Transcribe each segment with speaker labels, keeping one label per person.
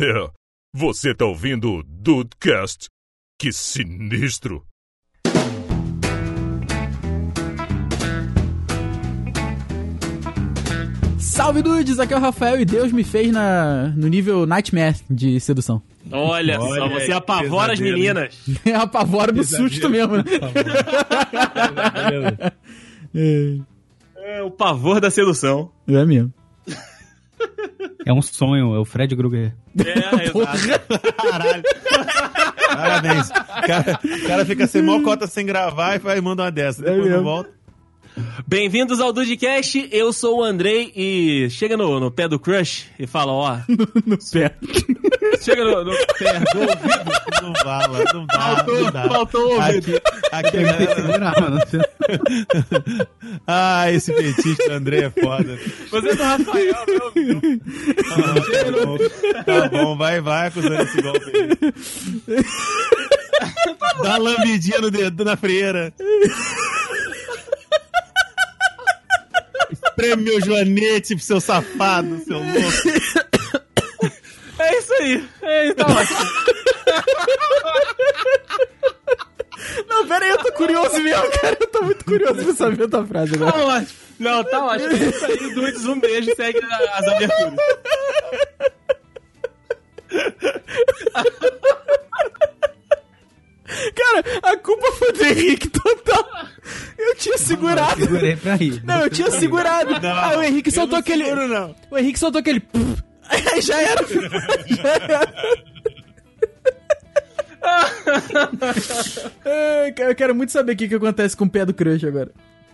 Speaker 1: É, você tá ouvindo o Dudecast? Que sinistro!
Speaker 2: Salve dudes, aqui é o Rafael e Deus me fez na, no nível Nightmare de sedução.
Speaker 3: Olha, só,
Speaker 4: Olha
Speaker 3: você
Speaker 4: aí,
Speaker 3: apavora as
Speaker 4: pesadelo,
Speaker 3: meninas.
Speaker 2: É apavoro do susto mesmo, né?
Speaker 3: É o pavor da sedução.
Speaker 2: É mesmo.
Speaker 5: É um sonho, é o Fred Krueger.
Speaker 3: É, exato.
Speaker 4: Caralho. Parabéns. O cara, o cara fica sem mó cota sem gravar e vai manda uma dessa. Depois
Speaker 2: mesmo.
Speaker 4: não volta.
Speaker 3: Bem-vindos ao Dudcast, eu sou o Andrei e chega no, no pé do crush e fala, ó,
Speaker 2: No pé.
Speaker 3: chega no, no pé do ouvido.
Speaker 4: Não fala, não dá, não dá.
Speaker 3: faltou o ouvido.
Speaker 4: Aqui, aqui a galera- Ah, esse petista do André é foda.
Speaker 3: Você é do Rafael, meu amigo.
Speaker 4: Ah, tá, bom. tá bom, vai, vai acusando esse golpe aí. Dá lambidinha no dedo na freira. Espreme meu joanete pro seu safado, seu louco.
Speaker 3: É isso aí, é isso, tá ótimo.
Speaker 2: Não, pera aí, eu tô curioso mesmo, cara. Eu tô muito curioso pra saber a tua frase agora.
Speaker 3: Tá ótimo. Não, tá ótimo. É isso aí, Dudes, um beijo, segue as aberturas.
Speaker 2: Cara, a culpa foi do Henrique total. Eu tinha segurado.
Speaker 5: Segurei pra rir.
Speaker 2: Não, eu tinha segurado. Ah, o Henrique soltou aquele.
Speaker 4: Seguro, não.
Speaker 2: O Henrique soltou aquele. Aí já era. Já era. Eu quero muito saber o que, que acontece com o pé do crush agora.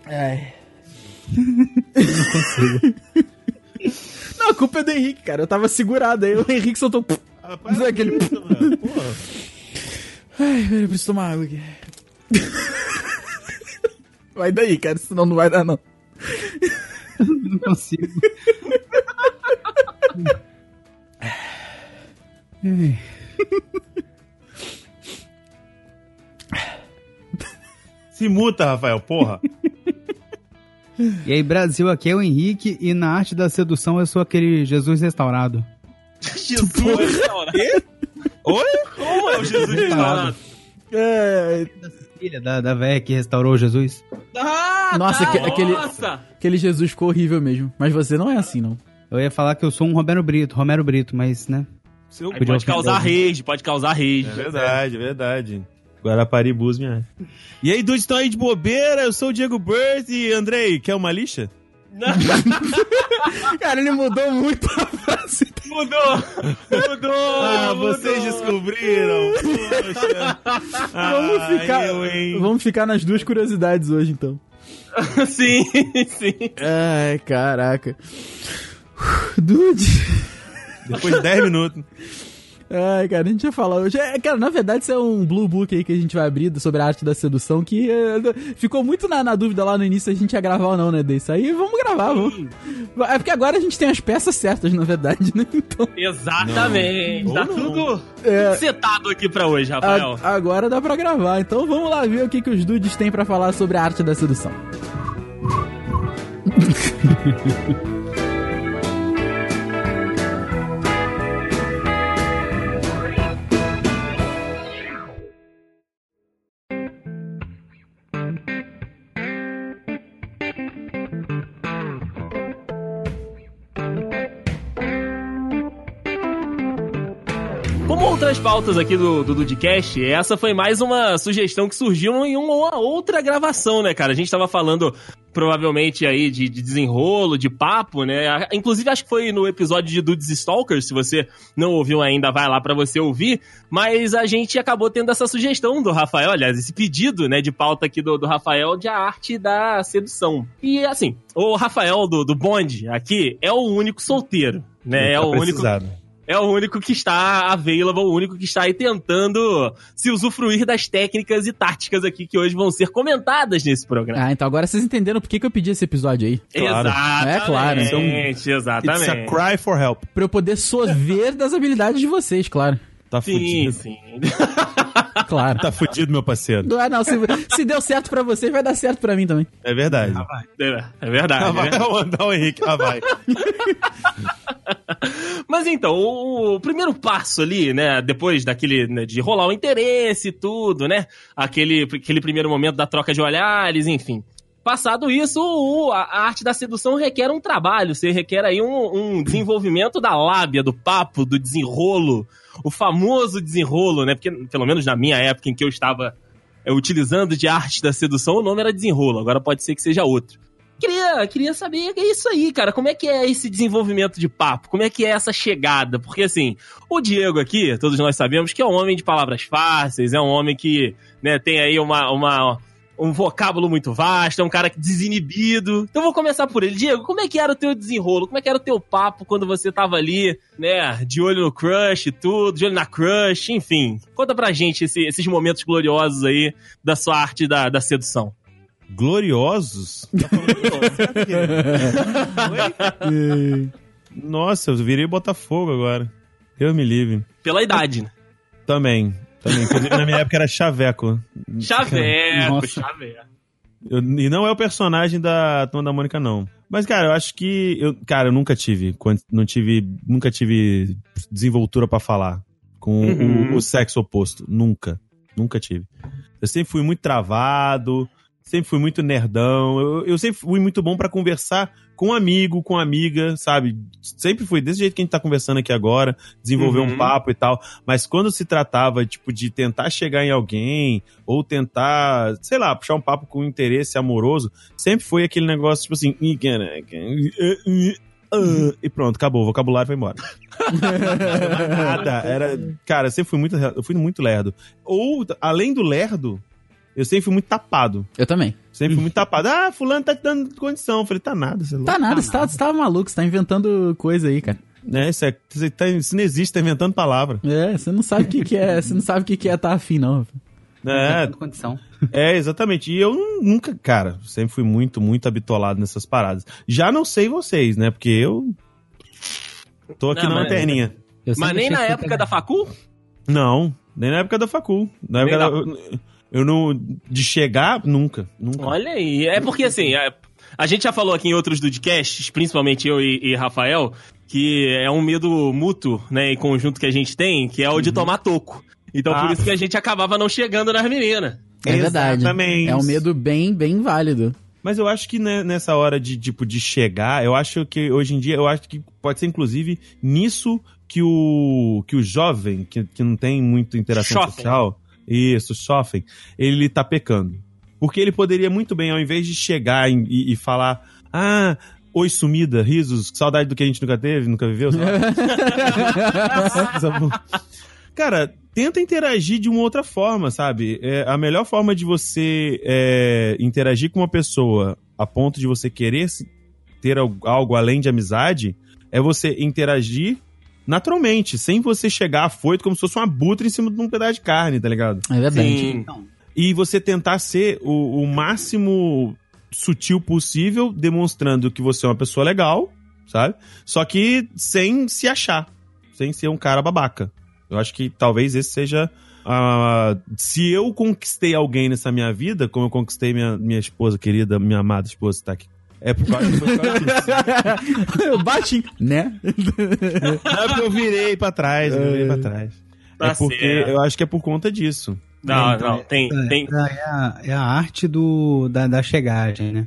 Speaker 2: Ai. Não consigo. Não, a culpa é do Henrique, cara. Eu tava segurado aí. O Henrique soltou.
Speaker 4: Ah, para
Speaker 2: Não é aquele-
Speaker 4: isso, mano. Porra.
Speaker 2: Ai, velho, eu preciso tomar água aqui. Vai daí, cara, senão não vai dar, não.
Speaker 5: Não consigo.
Speaker 4: Se muta, Rafael, porra.
Speaker 5: E aí, Brasil, aqui é o Henrique e na arte da sedução eu sou aquele Jesus restaurado.
Speaker 3: Jesus restaurado.
Speaker 4: Oi?
Speaker 3: Como é o Jesus restaurado?
Speaker 2: É,
Speaker 5: Filha da, da véia que restaurou Jesus.
Speaker 3: Ah,
Speaker 2: Nossa,
Speaker 3: tá,
Speaker 2: aque- aquele-
Speaker 3: Nossa!
Speaker 2: aquele Jesus ficou horrível mesmo. Mas você não é assim, não.
Speaker 5: Eu ia falar que eu sou um Romero Brito, Romero Brito, mas, né?
Speaker 3: Aí
Speaker 5: Podia
Speaker 3: pode causar rage, pode causar rage.
Speaker 4: É verdade, é verdade. Guarapari Bus, minha. E aí, dudes, estão aí de bobeira? Eu sou o Diego Burt e Andrei, quer uma lixa?
Speaker 2: Cara, ele mudou muito a frase.
Speaker 3: Mudou! Mudou!
Speaker 4: Ah,
Speaker 3: mudou.
Speaker 4: vocês descobriram! Poxa.
Speaker 2: Vamos
Speaker 4: Ah,
Speaker 2: ficar,
Speaker 4: eu, hein?
Speaker 2: vamos ficar nas duas curiosidades hoje, então.
Speaker 3: sim, sim.
Speaker 2: Ai, caraca. Dude.
Speaker 4: Depois de 10 minutos.
Speaker 2: Ai, cara, a gente ia falar hoje. É, cara, na verdade, isso é um blue book aí que a gente vai abrir sobre a arte da sedução, que é, ficou muito na, na dúvida lá no início se a gente ia gravar ou não, né, desse. Aí vamos gravar, vamos. É porque agora a gente tem as peças certas, na verdade, né? Então,
Speaker 3: Exatamente.
Speaker 4: Não.
Speaker 3: Tá
Speaker 4: não.
Speaker 3: tudo
Speaker 2: é,
Speaker 3: setado aqui pra hoje, Rafael.
Speaker 2: a- agora dá pra gravar. Então vamos lá ver o que, que os dudes têm pra falar sobre a arte da sedução.
Speaker 3: Outras pautas aqui do, do Dudcast, essa foi mais uma sugestão que surgiu em uma outra gravação, né, cara? A gente tava falando provavelmente aí de, de desenrolo, de papo, né? Inclusive, acho que foi no episódio de Dudes Stalkers, se você não ouviu ainda, vai lá pra você ouvir. Mas a gente acabou tendo essa sugestão do Rafael, aliás, esse pedido, né, de pauta aqui do, do Rafael de a arte da sedução. E assim, o Rafael do, do Bond aqui é o único solteiro, né? É
Speaker 4: Tá
Speaker 3: o único
Speaker 4: precisado.
Speaker 3: É o único que está available, o único que está aí tentando se usufruir das técnicas e táticas aqui que hoje vão ser comentadas nesse programa.
Speaker 2: Ah, então agora vocês entenderam por que, que eu pedi esse episódio aí.
Speaker 4: claro.
Speaker 3: Exatamente.
Speaker 2: É claro, então-
Speaker 4: It's a
Speaker 3: exatamente.
Speaker 4: cry for help.
Speaker 2: Pra eu poder sorver das habilidades de vocês, claro.
Speaker 4: Tá
Speaker 3: Sim,
Speaker 4: fudido.
Speaker 3: sim.
Speaker 2: Claro.
Speaker 4: Tá fudido, meu parceiro.
Speaker 2: Ah, não, se, se deu certo pra você, vai dar certo pra mim também.
Speaker 4: É verdade.
Speaker 3: É, é verdade.
Speaker 4: Ah,
Speaker 3: é
Speaker 4: vai, mandar o Henrique. Ah, vai.
Speaker 3: Mas então, o, o primeiro passo ali, né, depois daquele, né, de rolar o interesse e tudo, né, aquele, aquele primeiro momento da troca de olhares, enfim. Passado isso, o- a, arte da sedução requer um trabalho, você requer aí um, um desenvolvimento da lábia, do papo, do desenrolo, o famoso desenrolo, né, porque pelo menos na minha época em que eu estava é, utilizando de arte da sedução, o nome era desenrolo, agora pode ser que seja outro. Queria, queria saber é isso aí, cara. Como é que é esse desenvolvimento de papo? Como é que é essa chegada? Porque, assim, o Diego aqui, todos nós sabemos que é um homem de palavras fáceis, é um homem que né, tem aí uma, uma, um vocábulo muito vasto, é um cara desinibido. Então vou começar por ele. Diego, como é que era o teu desenrolo? Como é que era o teu papo quando você tava ali, né, de olho no crush e tudo, de olho na crush, enfim. Conta pra gente esse- esses momentos gloriosos aí da sua arte da, da sedução.
Speaker 4: Gloriosos? Tá? Nossa, eu virei Botafogo agora. Eu me livre.
Speaker 3: Pela idade, né?
Speaker 4: Também. Também. Inclusive, na minha época era Chaveco.
Speaker 3: Chaveco,
Speaker 5: Nossa.
Speaker 3: chaveco.
Speaker 4: Eu- e não é o personagem da Turma da Mônica, não. Mas, cara, eu acho que. Eu, cara, eu nunca tive. Não tive. Nunca tive desenvoltura pra falar com
Speaker 3: Uhum.
Speaker 4: o, o sexo oposto. Nunca. Nunca tive. Eu sempre fui muito travado. Sempre fui muito nerdão. Eu, eu sempre fui muito bom pra conversar com amigo, com amiga, sabe? Sempre fui desse jeito que a gente tá conversando aqui agora, desenvolver
Speaker 3: Uhum.
Speaker 4: um papo e tal. Mas quando se tratava, tipo, de tentar chegar em alguém, ou tentar, sei lá, puxar um papo com interesse amoroso, sempre foi aquele negócio, tipo assim, "Ih, caraca, ah", e pronto, acabou, o vocabulário foi embora. Nada, era, cara, eu sempre fui muito, eu fui muito lerdo. Ou, além do lerdo, eu sempre fui muito tapado.
Speaker 2: Eu também.
Speaker 4: Sempre fui muito tapado. Ah, fulano tá te dando condição. Eu falei, tá nada, você é louco.
Speaker 2: Tá nada, você tá, você tá maluco, você tá inventando coisa aí, cara.
Speaker 4: Né, isso, é, isso, tá- isso não existe, tá inventando palavra.
Speaker 2: É, você não sabe o que, que é, você não sabe o que, que é tá afim, não.
Speaker 4: É,
Speaker 5: Tá condição.
Speaker 4: É, exatamente. E eu nu- nunca, cara, sempre fui muito, muito habitolado nessas paradas. Já não sei vocês, né? Porque eu tô aqui
Speaker 3: Não,
Speaker 4: na
Speaker 3: mas-
Speaker 4: lanterninha.
Speaker 5: Eu
Speaker 3: Mas
Speaker 5: sempre
Speaker 3: nem na época
Speaker 5: foi-
Speaker 3: da facul?
Speaker 4: Não, nem na época da facul. Na
Speaker 3: Nem
Speaker 4: época
Speaker 3: da-
Speaker 4: da... eu, não de chegar nunca, nunca.
Speaker 3: Olha aí. É porque, assim, é- a gente já falou aqui em outros podcasts, principalmente eu e, e Rafael, que é um medo mútuo, né, em conjunto que a gente tem, que é o de tomar toco. Então, por
Speaker 4: Ah.
Speaker 3: isso que a gente acabava não chegando nas meninas.
Speaker 2: É verdade.
Speaker 4: Exatamente.
Speaker 2: É um medo bem, bem válido.
Speaker 4: Mas eu acho que né, nessa hora de tipo de chegar, eu acho que hoje em dia, eu acho que pode ser inclusive nisso que o que o jovem que, que não tem muita interação social, isso, jovem, ele tá pecando. Porque ele poderia muito bem, ao invés de chegar em- e, e falar, ah, oi sumida, risos, saudade do que a gente nunca teve, nunca viveu? Cara, tenta interagir de uma outra forma, sabe? É, a melhor forma de você é, interagir com uma pessoa a ponto de você querer ter al- algo além de amizade é você interagir naturalmente, sem você chegar afoito como se fosse uma butra em cima de um pedaço de carne, tá ligado?
Speaker 2: É verdade.
Speaker 3: Sim.
Speaker 4: E você tentar ser o, o máximo sutil possível, demonstrando que você é uma pessoa legal, sabe? Só que sem se achar, sem ser um cara babaca. Eu acho que talvez esse seja. ah, se eu conquistei alguém nessa minha vida, como eu conquistei minha, minha esposa querida, minha amada esposa, tá aqui. É por causa, foi por causa disso.
Speaker 2: Eu bati, né?
Speaker 4: Não é porque eu virei pra trás, eu virei pra trás.
Speaker 3: Tá
Speaker 4: é porque
Speaker 3: certo.
Speaker 4: eu acho que é por conta disso.
Speaker 3: Não,
Speaker 5: então,
Speaker 3: não, tem,
Speaker 5: É,
Speaker 3: tem,
Speaker 5: é a, é a arte do, da, da chegagem, né?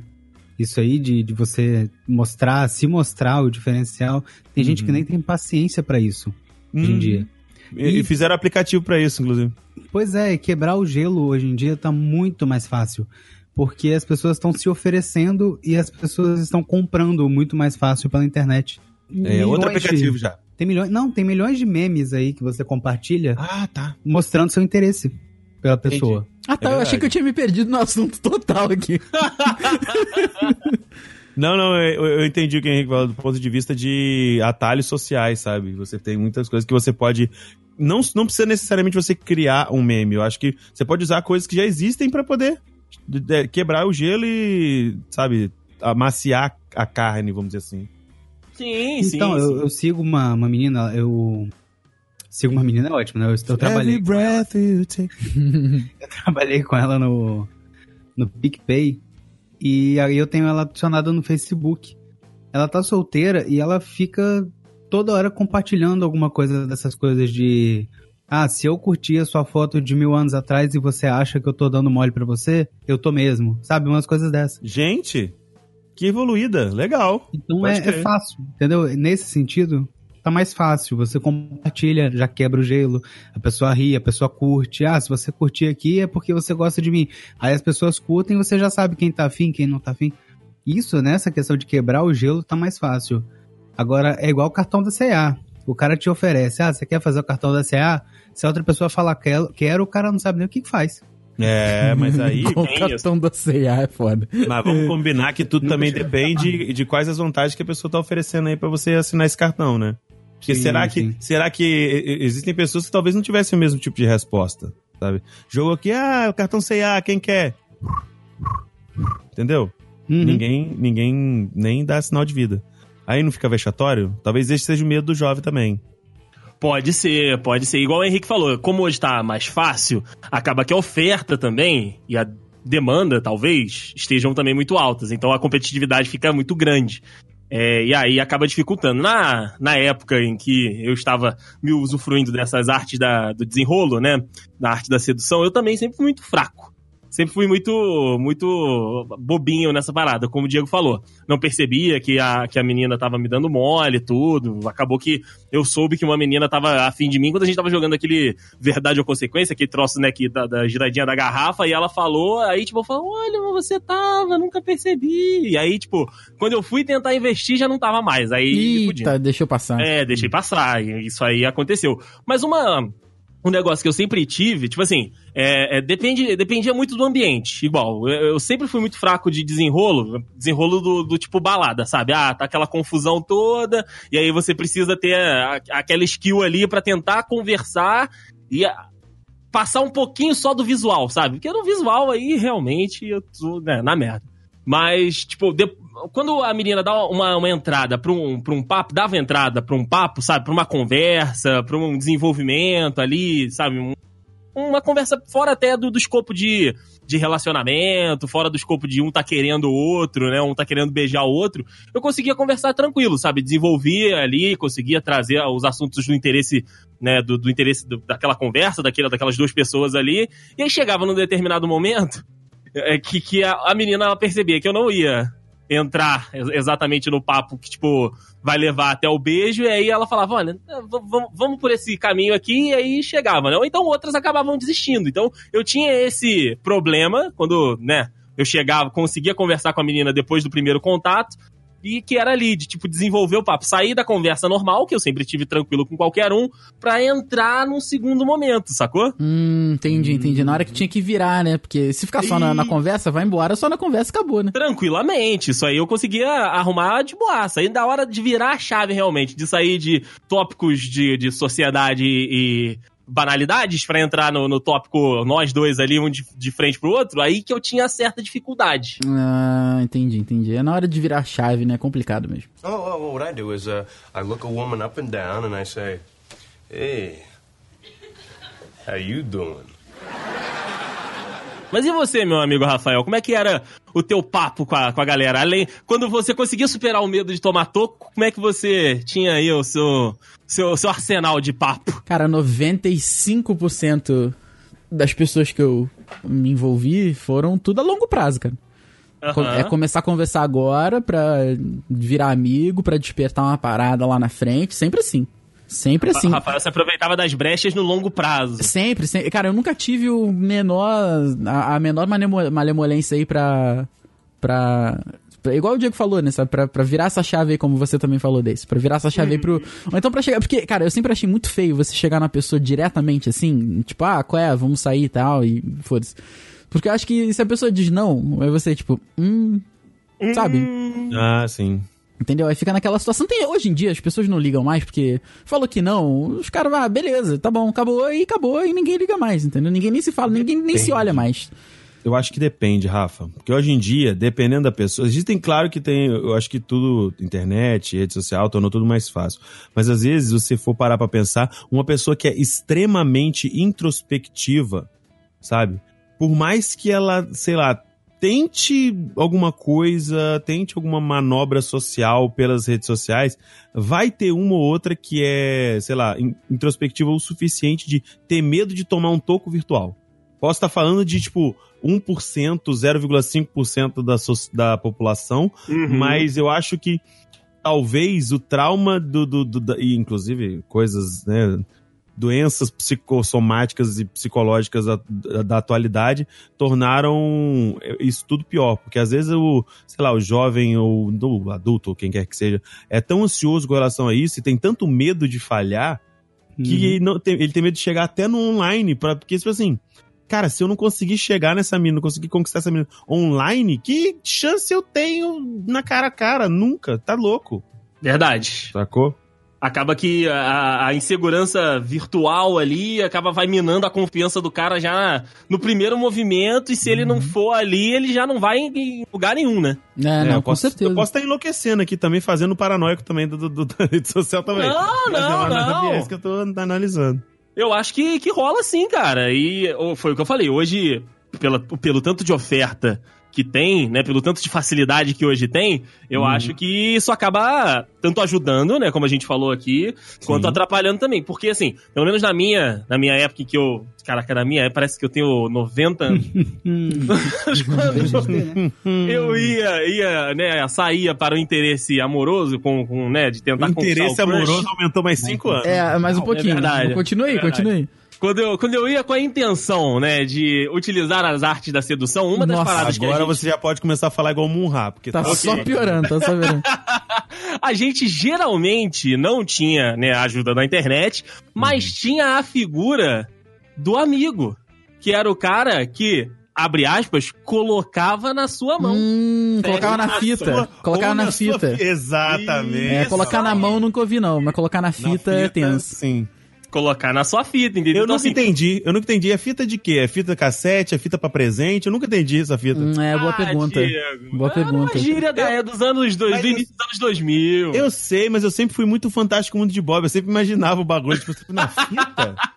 Speaker 5: Isso aí de, de você mostrar, se mostrar o diferencial. Tem gente que
Speaker 4: Uhum.
Speaker 5: nem tem paciência pra isso hoje em
Speaker 4: Hum.
Speaker 5: dia.
Speaker 4: E, e fizeram aplicativo pra isso, inclusive.
Speaker 5: Pois é, e quebrar o gelo hoje em dia tá muito mais fácil. Porque as pessoas estão se oferecendo e as pessoas estão comprando muito mais fácil pela internet.
Speaker 4: É outro
Speaker 5: Milhões de-
Speaker 4: aplicativo já.
Speaker 5: Tem milhões, não, tem milhões de memes aí que você compartilha
Speaker 4: Ah, tá.
Speaker 5: mostrando seu interesse pela pessoa.
Speaker 2: Ah tá,
Speaker 4: É
Speaker 2: eu achei que eu tinha me perdido no assunto total aqui.
Speaker 4: Não, não, eu, eu entendi o que o Henrique falou do ponto de vista de atalhos sociais, sabe? Você tem muitas coisas que você pode. Não, não precisa necessariamente você criar um meme. Eu acho que você pode usar coisas que já existem pra poder de- de- quebrar o gelo e, sabe, amaciar a carne, vamos dizer assim.
Speaker 3: sim, sim.
Speaker 5: Então,
Speaker 3: sim.
Speaker 5: eu, eu sigo uma, uma menina, eu. Sigo uma menina é ótimo, né? Eu, eu trabalhei.
Speaker 4: Every breath you take.
Speaker 5: Eu trabalhei com ela no, no PicPay e aí eu tenho ela adicionada no Facebook. Ela tá solteira e ela fica toda hora compartilhando alguma coisa dessas coisas de. Ah, se eu curti a sua foto de mil anos atrás e você acha que eu tô dando mole pra você, eu tô mesmo. Sabe? Umas coisas dessas.
Speaker 4: Gente, que evoluída. Legal.
Speaker 5: Então é, é fácil, entendeu? Nesse sentido, tá mais fácil. Você compartilha, já quebra o gelo, a pessoa ri, a pessoa curte. Ah, se você curtir aqui é porque você gosta de mim. Aí as pessoas curtem e você já sabe quem tá afim, quem não tá afim. Isso, nessa questão de quebrar o gelo, tá mais fácil. Agora, é igual o cartão da CA. O cara te oferece, ah, você quer fazer o cartão da CA? Se a outra pessoa falar quero, quero o cara não sabe nem o que, que faz.
Speaker 4: É, mas aí.
Speaker 2: Cartão da C&A é foda.
Speaker 4: Mas vamos combinar que tudo também depende de quais as vantagens que a pessoa tá oferecendo aí pra você assinar esse cartão, né? Porque
Speaker 5: Sim,
Speaker 4: será que,
Speaker 5: sim.
Speaker 4: será que e- e- existem pessoas que talvez não tivessem o mesmo tipo de resposta, sabe? Jogo aqui, ah, o cartão CA, quem quer? Entendeu?
Speaker 5: Uhum.
Speaker 4: Ninguém, ninguém nem dá sinal de vida. Aí não fica vexatório? Talvez esse seja o medo do jovem também.
Speaker 3: Pode ser, pode ser. Igual o Henrique falou, como hoje tá mais fácil, acaba que a oferta também e a demanda, talvez, estejam também muito altas. Então a competitividade fica muito grande. É, e aí acaba dificultando. Na, na época em que eu estava me usufruindo dessas artes da, do desenrolo, né? Da arte da sedução, eu também sempre fui muito fraco. Sempre fui muito, muito bobinho nessa parada, como o Diego falou. Não percebia que a, que a menina tava me dando mole e tudo. Acabou que eu soube que uma menina tava afim de mim quando a gente tava jogando aquele Verdade ou Consequência, aquele troço, né, que, da, da giradinha da garrafa, e ela falou, aí, tipo, eu falei, olha, mas você tava, nunca percebi. E aí, tipo, quando eu fui tentar investir, já não tava mais. Aí.
Speaker 2: Eita, deixa eu passar.
Speaker 3: É, deixei passar, isso aí aconteceu. Mas uma. Um negócio que eu sempre tive, tipo assim, é, é, depende, dependia muito do ambiente. Igual, eu, eu sempre fui muito fraco de desenrolo, desenrolo do, do tipo balada, sabe? Ah, tá aquela confusão toda, e aí você precisa ter a- aquela skill ali pra tentar conversar e a- passar um pouquinho só do visual, sabe? Porque no visual aí, realmente, eu tô né, na merda. Mas, tipo, de- quando a menina dá uma, uma entrada pra um, pra um papo, dava entrada pra um papo, sabe? Pra uma conversa, pra um desenvolvimento ali, sabe? Um- uma conversa fora até do, do escopo de, de relacionamento, fora do escopo de um tá querendo o outro, né? Um tá querendo beijar o outro. Eu conseguia conversar tranquilo, sabe? Desenvolvia ali, conseguia trazer os assuntos do interesse, né? Do, do interesse do- daquela conversa, daquela, daquelas duas pessoas ali. E aí chegava num determinado momento é, que, que a, a menina ela percebia que eu não ia entrar ex- exatamente no papo que, tipo, vai levar até o beijo, e aí ela falava, olha, v- vamos por esse caminho aqui, e aí chegava, né? Ou então outras acabavam desistindo. Então, eu tinha esse problema quando, né, eu chegava, conseguia conversar com a menina depois do primeiro contato, e que era ali, de, tipo, desenvolver o papo, sair da conversa normal, que eu sempre tive tranquilo com qualquer um, pra entrar num segundo momento, sacou?
Speaker 2: Hum, entendi, entendi. Na hora que tinha que virar, né? Porque se ficar só na, na conversa, vai embora, só na conversa acabou, né?
Speaker 3: Tranquilamente, isso aí eu conseguia arrumar de boaça. Aí da hora de virar a chave realmente, de sair de tópicos de, de sociedade e banalidades pra entrar no, no tópico nós dois ali, um de, de frente pro outro, aí que eu tinha certa dificuldade.
Speaker 2: Ah, entendi, entendi. É na hora de virar a chave, né? É complicado mesmo.
Speaker 6: Oh, well, what I do is uh, I look a woman up and down and I say, "Hey, how you doing?"
Speaker 3: Mas e você, meu amigo Rafael, como é que era o teu papo com a, com a galera? Além, quando você conseguia superar o medo de tomar toco, como é que você tinha aí o seu, seu, seu arsenal de papo?
Speaker 2: Cara, 95% das pessoas que eu me envolvi foram tudo a longo prazo, cara.
Speaker 3: Aham.
Speaker 2: É começar a conversar agora pra virar amigo, pra despertar uma parada lá na frente, sempre assim. Sempre assim.
Speaker 3: Rafael se aproveitava das brechas no longo prazo.
Speaker 2: Sempre, sempre. Cara, eu nunca tive o menor. A, a menor malemolência aí pra. pra. pra- Igual o Diego falou, né? Sabe? Pra, pra virar essa chave aí, como você também falou desse. Pra virar essa chave aí pro. Ou então pra chegar. Porque, cara, eu sempre achei muito feio você chegar na pessoa diretamente assim. Tipo, ah, qual é? Vamos sair e tal. E foda-se. Porque eu acho que se a pessoa diz não, aí você, tipo, hum. Sabe?
Speaker 4: Ah, sim.
Speaker 2: Entendeu? Aí fica naquela situação. Tem, hoje em dia as pessoas não ligam mais, porque falou que não, os caras, ah, beleza, tá bom, acabou e acabou e ninguém liga mais, entendeu? Ninguém nem se fala, ninguém nem se olha mais.
Speaker 4: Eu acho que depende, Rafa. Porque hoje em dia, dependendo da pessoa. Existem, claro que tem. Eu acho que tudo, internet, rede social, tornou tudo mais fácil. Mas às vezes, você for parar pra pensar, uma pessoa que é extremamente introspectiva, sabe? Por mais que ela, sei lá, tente alguma coisa, tente alguma manobra social pelas redes sociais, vai ter uma ou outra que é, sei lá, in- introspectiva o suficiente de ter medo de tomar um toco virtual. Posso estar falando de, tipo, 1%, 0,5% da, so- da população,
Speaker 3: Uhum.
Speaker 4: mas eu acho que talvez o trauma do. do, do- da- e inclusive coisas, né? Doenças psicossomáticas e psicológicas da, da- da atualidade tornaram isso tudo pior. Porque às vezes o, sei lá, o jovem ou o adulto, ou quem quer que seja, é tão ansioso com relação a isso e tem tanto medo de falhar que
Speaker 5: Uhum.
Speaker 4: ele, não tem, ele tem medo de chegar até no online, pra, porque, tipo assim, cara, se eu não conseguir chegar nessa mina, não conseguir conquistar essa mina online, que chance eu tenho na cara a cara? Nunca, tá louco.
Speaker 3: Verdade.
Speaker 4: Sacou?
Speaker 3: Acaba que a, a insegurança virtual ali acaba vai minando a confiança do cara já no primeiro movimento, e se ele não for ali, ele já não vai em lugar nenhum, né?
Speaker 2: É,
Speaker 4: É,
Speaker 2: não,
Speaker 4: eu
Speaker 2: com
Speaker 4: posso,
Speaker 2: certeza.
Speaker 4: Eu posso estar enlouquecendo aqui também, fazendo paranoico também do, do- do- da rede social também.
Speaker 3: Não,
Speaker 4: Mas é
Speaker 3: não, não.
Speaker 4: viés que eu tô analisando.
Speaker 3: Eu acho que, que rola sim, cara. E foi o que eu falei. Hoje, pela, pelo tanto de oferta que tem, né? Pelo tanto de facilidade que hoje tem, eu
Speaker 4: Uhum.
Speaker 3: acho que isso acaba tanto ajudando, né? Como a gente falou aqui, quanto
Speaker 4: Sim.
Speaker 3: atrapalhando também. Porque, assim, pelo menos na minha, na minha época em que eu. Caraca, na minha época, parece que eu tenho 90 anos.
Speaker 5: Hum.
Speaker 3: Quando eu ia, ia, né, saía para o interesse amoroso, com, com né, de
Speaker 4: O
Speaker 3: tentar
Speaker 4: interesse
Speaker 3: o crush.
Speaker 4: amoroso aumentou mais cinco anos.
Speaker 2: É, mais um
Speaker 3: é
Speaker 2: pouquinho.
Speaker 3: verdade.
Speaker 2: continue aí,
Speaker 3: É
Speaker 2: continue aí.
Speaker 3: Quando eu, quando eu ia com a intenção, né, de utilizar as artes da sedução, uma das
Speaker 2: Nossa,
Speaker 3: paradas que
Speaker 4: Agora
Speaker 3: gente,
Speaker 4: você já pode começar a falar igual Munra, porque
Speaker 2: Tá
Speaker 4: tá
Speaker 2: só piorando, tá só piorando.
Speaker 3: a gente geralmente não tinha, né, a ajuda da internet, mas
Speaker 2: Uhum.
Speaker 3: tinha a figura do amigo, que era o cara que, abre aspas, colocava na sua mão.
Speaker 2: Hum, colocava na
Speaker 4: Na
Speaker 2: fita.
Speaker 4: sua-
Speaker 2: Colocava na
Speaker 4: sua
Speaker 2: fita.
Speaker 4: fi- Exatamente.
Speaker 2: É, colocar na mão nunca ouvi não, mas colocar na
Speaker 4: Na
Speaker 2: fita, é tenso.
Speaker 4: Sim.
Speaker 3: Colocar na sua fita, entendeu?
Speaker 4: Eu
Speaker 3: Então,
Speaker 4: nunca
Speaker 3: assim,
Speaker 4: entendi. Eu nunca entendi. É fita de quê? É fita cassete? É fita pra presente? Eu nunca entendi essa fita.
Speaker 2: Hum, é, boa
Speaker 3: ah,
Speaker 2: pergunta.
Speaker 3: Diego,
Speaker 2: Boa
Speaker 3: ah,
Speaker 2: pergunta.
Speaker 3: Uma gíria da, é dos anos dois,
Speaker 4: Mas
Speaker 3: do
Speaker 4: eu-
Speaker 3: início dos anos 2000.
Speaker 4: Eu sei, mas eu sempre fui muito fantástico mundo de Bob. Eu sempre imaginava o bagulho, tipo, tipo, na fita.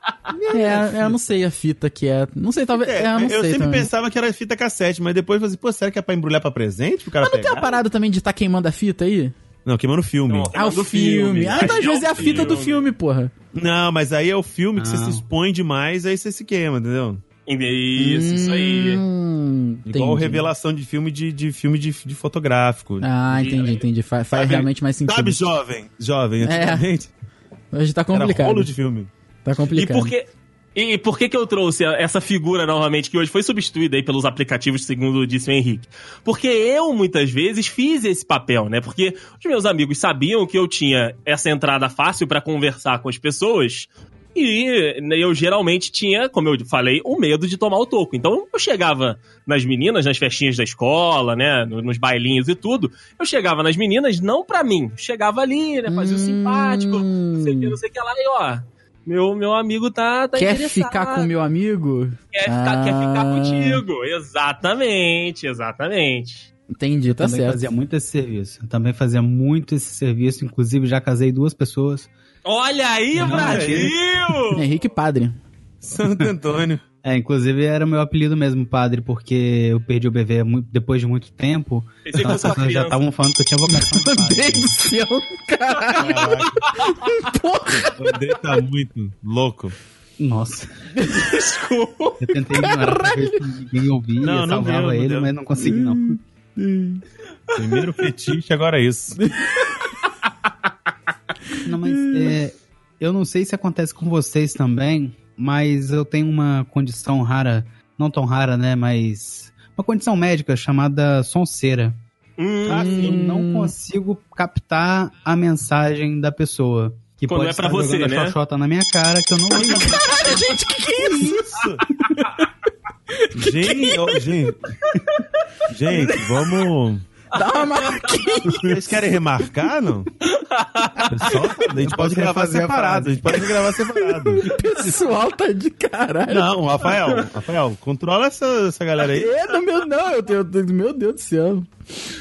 Speaker 2: É, eu não sei a fita que é. Não sei, talvez. É, eu não sei
Speaker 4: sempre
Speaker 2: também.
Speaker 4: pensava que era fita cassete, mas depois eu falei assim, pô, será que é pra embrulhar pra presente? Pro cara
Speaker 2: Mas não tem
Speaker 4: pegar?
Speaker 2: a parada também de estar queimando a fita aí?
Speaker 4: Não, queimando filme.
Speaker 3: Não.
Speaker 2: Ah, o
Speaker 3: do
Speaker 2: filme.
Speaker 3: filme.
Speaker 2: Ah, então às
Speaker 3: É
Speaker 2: vezes é a
Speaker 3: o
Speaker 2: fita do
Speaker 3: filme.
Speaker 2: filme, porra.
Speaker 4: Não, mas aí é o filme que você
Speaker 5: Não.
Speaker 4: se expõe demais, aí você se queima, entendeu?
Speaker 3: Isso, isso aí.
Speaker 2: Hum,
Speaker 4: Igual
Speaker 2: entendi.
Speaker 4: revelação de filme de, de filme de, de fotográfico.
Speaker 2: Ah, entendi, entendi. Faz, faz
Speaker 4: Sabe-
Speaker 2: realmente mais sentido.
Speaker 4: Sabe, jovem? Jovem,
Speaker 2: É.
Speaker 4: antigamente.
Speaker 2: Hoje tá
Speaker 4: Era
Speaker 2: complicado.
Speaker 4: rolo de filme.
Speaker 2: Tá
Speaker 3: E
Speaker 2: complicado.
Speaker 3: por que, e por que que eu trouxe essa figura novamente, que hoje foi substituída aí pelos aplicativos, segundo disse o Henrique? Porque eu, muitas vezes, fiz esse papel, né? Porque os meus amigos sabiam que eu tinha essa entrada fácil pra conversar com as pessoas, e eu geralmente tinha, como eu falei, o medo de tomar o toco. Então eu chegava nas meninas, nas festinhas da escola, né? no- Nos bailinhos e tudo. Eu chegava nas meninas não pra mim. Chegava ali, né? Fazia o simpático, não sei o que, não sei o que lá. E ó, meu, meu amigo tá, tá
Speaker 2: Quer
Speaker 3: interessado.
Speaker 2: ficar com meu amigo?
Speaker 3: Quer ficar, quer ficar
Speaker 2: Ah.
Speaker 3: contigo. Exatamente, exatamente.
Speaker 2: Entendi, tá
Speaker 5: também
Speaker 2: certo.
Speaker 5: fazia muito esse serviço. Eu também fazia muito esse serviço. Inclusive, já casei duas pessoas.
Speaker 3: Olha aí, Brasil!
Speaker 2: Henrique Padre.
Speaker 4: Santo Antônio.
Speaker 5: É, inclusive era o meu apelido mesmo, padre, porque eu perdi o bebê muito- depois de muito tempo.
Speaker 3: Pensei
Speaker 5: Então as pessoas já estavam falando que eu tinha vocação de
Speaker 2: Meu
Speaker 5: padre.
Speaker 2: Deus do céu, caralho. Porra.
Speaker 4: O tá muito louco.
Speaker 5: Nossa,
Speaker 3: Desculpa.
Speaker 5: eu tentei ignorar pra ver se ninguém ouvia,
Speaker 4: Não, não
Speaker 5: salvava
Speaker 4: deu, não
Speaker 5: ele,
Speaker 4: deu.
Speaker 5: mas não consegui não.
Speaker 4: Primeiro fetiche, agora é isso.
Speaker 5: Não, mas é, eu não sei se acontece com vocês também, mas eu tenho uma condição rara, não tão rara, né, mas uma condição médica chamada sonceira.
Speaker 3: Hum,
Speaker 4: Ah,
Speaker 5: Eu não consigo captar a mensagem da pessoa. Que
Speaker 3: Quando
Speaker 5: pode
Speaker 3: é pra
Speaker 5: estar
Speaker 3: você, né?
Speaker 5: a xoxota na minha cara que eu não entender.
Speaker 2: Caralho, gente, que que é isso?
Speaker 4: Gente, ó, gente. Gente, vamos.
Speaker 2: Dá uma marquinha.
Speaker 4: Vocês querem remarcar, não? Pessoal, a gente pode gravar
Speaker 5: a
Speaker 4: separado. A,
Speaker 5: frase.
Speaker 4: gente pode gravar separado.
Speaker 2: O pessoal tá de caralho.
Speaker 4: Não, Rafael, Rafael, controla essa, essa galera aí.
Speaker 2: É, no meu, não, eu tenho, meu Deus do céu.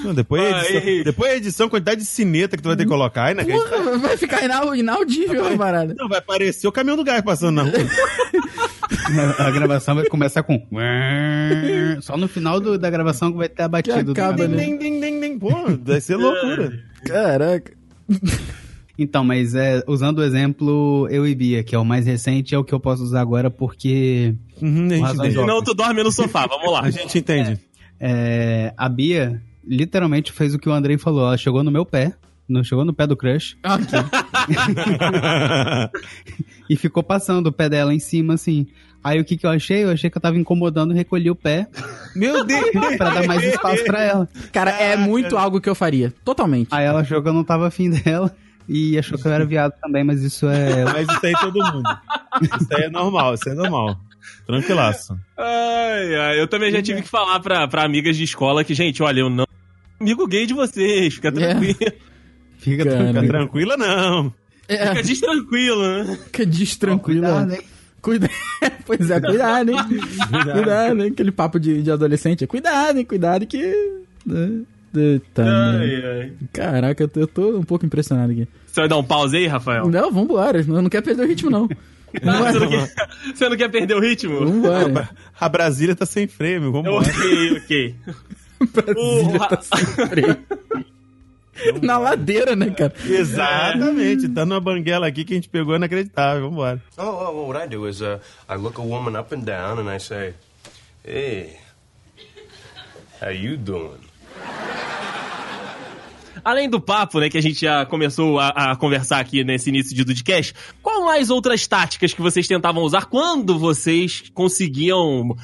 Speaker 4: Não, depois, a
Speaker 3: Ah,
Speaker 4: edição,
Speaker 3: ei.
Speaker 4: depois a edição, quantidade de cineta que tu vai ter que colocar aí, né? que a gente-
Speaker 2: Porra, vai ficar inau- inaudível a parada.
Speaker 4: Não, vai aparecer o caminhão do gás passando na rua.
Speaker 5: A gravação vai começar com. Só no final do- da gravação que vai ter a batida. do
Speaker 2: acaba,
Speaker 5: cara.
Speaker 2: né?
Speaker 4: Ding, ding, ding, ding. Pô, vai ser loucura.
Speaker 2: Caraca.
Speaker 5: Então, mas é, usando o exemplo Eu e Bia, que é o mais recente, é o que eu posso usar agora porque
Speaker 4: Uhum, a gente
Speaker 5: razões
Speaker 4: entende.
Speaker 3: Senão tu dorme no sofá, vamos lá.
Speaker 4: A gente entende.
Speaker 5: é, a Bia literalmente fez o que o Andrei falou. Ela chegou no meu pé, não chegou no pé do crush,
Speaker 2: Ok.
Speaker 5: e ficou passando o pé dela em cima, assim. Aí o que, que eu achei? Eu achei que eu tava incomodando, recolhi o pé
Speaker 4: Meu Deus!
Speaker 5: pra dar mais espaço pra ela.
Speaker 2: Cara, é muito algo que eu faria. Totalmente.
Speaker 5: Aí ela achou que eu não tava afim dela e achou que eu era viado também, mas isso é.
Speaker 4: Mas isso aí todo mundo. Isso aí é normal, isso aí é normal. Tranquilaço.
Speaker 3: Ai, ai, eu também já tive que falar pra, pra amigas de escola que, gente, olha, eu não. Amigo gay de vocês, fica tranquilo.
Speaker 5: Fica
Speaker 2: Cara.
Speaker 4: Fica
Speaker 5: tranquilo.
Speaker 4: tranquila, não.
Speaker 2: É,
Speaker 3: Fica destranquilo, né?
Speaker 2: fica destranquilo.
Speaker 5: Cuidado, hein?
Speaker 2: Cuida... pois é, cuidado, hein? cuidado, hein? Aquele papo de, de adolescente. Cuidado, hein? Cuidado que. né? Eita, merda.
Speaker 3: Ai, ai.
Speaker 2: Caraca, eu tô, eu tô um pouco impressionado aqui.
Speaker 3: Você vai dar um pause aí, Rafael?
Speaker 2: Não, vambora. Não, não quer perder o ritmo, não.
Speaker 3: Ah, você, não quer, você não quer perder o ritmo?
Speaker 2: Vambora.
Speaker 4: A Brasília tá sem freio, meu. Vamos embora.
Speaker 3: Ok, ok.
Speaker 2: Brasília
Speaker 3: O-
Speaker 2: tá sem freio. Na ladeira, né, cara?
Speaker 4: Exatamente. Tá numa banguela aqui que a gente pegou inacreditável. Vambora.
Speaker 6: Oh, oh, what I do is uh, I look a woman up and down and I say, "Hey, how you doing?"
Speaker 3: Além do papo, né, que a gente já começou a, a conversar aqui nesse início de Dudcast, qual mais outras táticas que vocês tentavam usar quando vocês conseguiam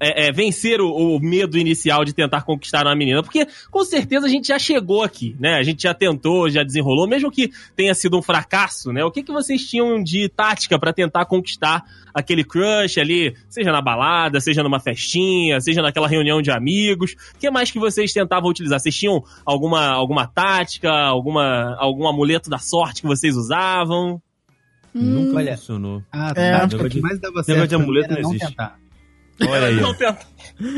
Speaker 3: é, é, vencer o, o medo inicial de tentar conquistar uma menina? Porque com certeza a gente já chegou aqui, né? A gente já tentou, já desenrolou, mesmo que tenha sido um fracasso, né? O que, que vocês tinham de tática pra tentar conquistar aquele crush ali, seja na balada, seja numa festinha, seja naquela reunião de amigos? O que mais que vocês tentavam utilizar? Vocês tinham alguma, alguma tática, alguma, algum amuleto da sorte que vocês usavam?
Speaker 4: Nunca
Speaker 5: Olha.
Speaker 4: funcionou.
Speaker 5: Ah,
Speaker 2: É.
Speaker 5: tá.
Speaker 4: De-
Speaker 5: que mais dava certo
Speaker 4: de amuleto não
Speaker 5: não
Speaker 4: existe.
Speaker 5: tentar.
Speaker 4: Olha aí.
Speaker 3: Não tenta-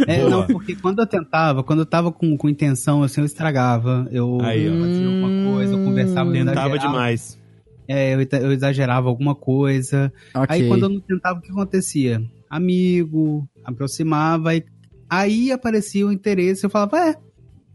Speaker 5: É,
Speaker 4: Boa.
Speaker 5: não, porque quando eu tentava, quando eu tava com, com intenção, assim, eu estragava. Eu
Speaker 4: Aí, ó.
Speaker 5: fazia alguma coisa, eu conversava, eu
Speaker 4: Tentava
Speaker 5: exagerava.
Speaker 4: demais.
Speaker 5: É, eu, eu exagerava alguma coisa.
Speaker 2: Ok.
Speaker 5: Aí quando eu não tentava, o que acontecia? Amigo, aproximava, e aí aparecia o interesse, eu falava, é,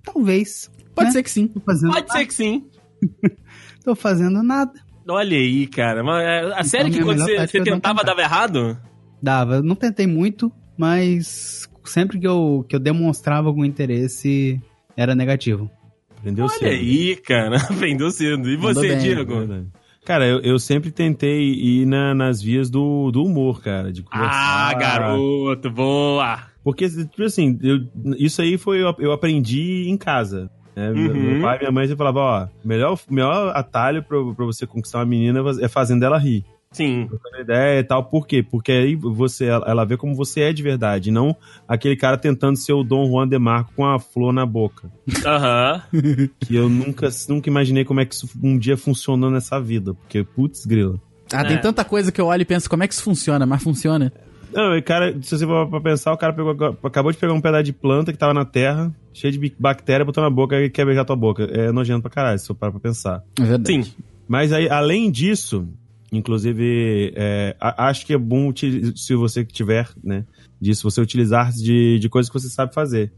Speaker 5: talvez.
Speaker 2: Pode
Speaker 5: né?
Speaker 2: ser que sim.
Speaker 5: Tô fazendo,
Speaker 3: Pode ser que sim.
Speaker 5: tô fazendo nada.
Speaker 3: Olha aí, cara. Mas, é, a sério que
Speaker 5: minha
Speaker 3: quando você, você tentava dava errado?
Speaker 5: Dava. Eu não tentei muito, mas sempre que eu, que eu demonstrava algum interesse, era negativo.
Speaker 4: Aprendeu
Speaker 3: Olha
Speaker 4: cedo.
Speaker 3: aí, cara. Aprendeu cedo. E
Speaker 2: Mandou
Speaker 3: você,
Speaker 2: bem.
Speaker 3: Diego?
Speaker 4: Verdade. Cara, eu, eu sempre tentei ir na- nas vias do, do humor, cara. De
Speaker 3: Ah,
Speaker 4: conversar.
Speaker 3: garoto, boa.
Speaker 4: Porque, tipo assim, eu- isso aí foi eu, eu aprendi em casa. né? Meu-
Speaker 3: Uhum.
Speaker 4: Meu pai e minha mãe sempre falavam, ó, melhor, melhor atalho pra, pra você conquistar uma menina é fazendo ela rir.
Speaker 3: Sim.
Speaker 4: Trocando ideia e tal. Por quê? Porque aí você, ela ela vê como você é de verdade, não aquele cara tentando ser o Dom Juan de Marco com a flor na boca.
Speaker 3: Aham.
Speaker 4: Que eu nunca, nunca imaginei como é que isso um dia funcionou nessa vida. Porque, putz, grila.
Speaker 2: Ah, tem
Speaker 3: É.
Speaker 2: tanta coisa que eu olho e penso como é que isso funciona, mas funciona.
Speaker 4: Não, e cara, se você for pra pensar, o cara pegou, acabou de pegar um pedaço de planta que tava na terra, cheio de bactéria, botou na boca e quer beijar tua boca. É nojento pra caralho, se for parar pra pensar.
Speaker 2: É verdade.
Speaker 3: Sim.
Speaker 4: Mas aí, além disso, inclusive, é, acho que é bom, se você tiver, né, disso, você utilizar de, de coisas que você sabe fazer.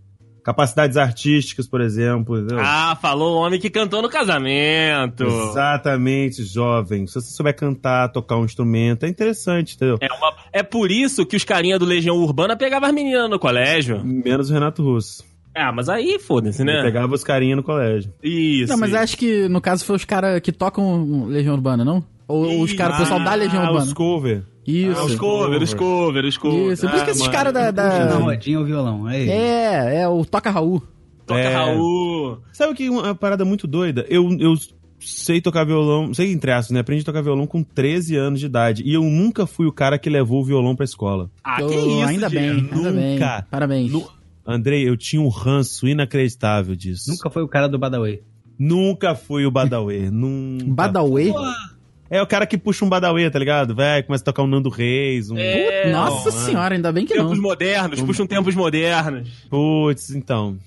Speaker 4: Capacidades artísticas, por exemplo. entendeu?
Speaker 3: Ah, falou o homem que cantou no casamento.
Speaker 4: Exatamente, jovem. Se você souber cantar, tocar um instrumento, é interessante, entendeu?
Speaker 3: É, uma- é por isso que os carinha do Legião Urbana pegavam as meninas no colégio.
Speaker 4: Menos o Renato Russo.
Speaker 3: Ah, mas aí foda-se, né?
Speaker 4: pegava os carinha no colégio.
Speaker 3: Isso.
Speaker 2: Não, mas
Speaker 3: isso.
Speaker 2: acho que no caso foi os caras que tocam Legião Urbana, não? Ou os caras, o pessoal da Legião
Speaker 4: Ah,
Speaker 2: Urbana.
Speaker 4: os cover.
Speaker 2: Isso.
Speaker 3: Ah, os cover, os cover, os cover.
Speaker 2: Isso, por isso que
Speaker 3: Ah,
Speaker 2: esses caras da.
Speaker 5: Na
Speaker 2: da...
Speaker 5: rodinha o violão. É,
Speaker 2: É, é, o Toca Raul.
Speaker 3: Toca
Speaker 4: É.
Speaker 3: Raul.
Speaker 4: Sabe o que é uma parada muito doida? Eu, eu sei tocar violão, sei entre aspas, né? Aprendi a tocar violão com 13 anos de idade. E eu nunca fui o cara que levou o violão pra escola.
Speaker 3: Ah,
Speaker 2: Oh,
Speaker 3: que isso,
Speaker 2: ainda bem, ainda bem.
Speaker 4: Nunca.
Speaker 2: Parabéns.
Speaker 4: Nu- Andrei, eu tinha um ranço inacreditável disso.
Speaker 5: Nunca foi o cara do Badaway.
Speaker 4: Nunca fui o Badawi. Nunca.
Speaker 2: Badaway?
Speaker 4: É o cara que puxa um Badawi, tá ligado? Vai, começa a tocar um Nando Reis, um.
Speaker 3: É,
Speaker 2: Nossa
Speaker 4: não,
Speaker 2: senhora, ainda bem que não.
Speaker 3: Tempos modernos, puxa um tempos modernos.
Speaker 4: Putz, então.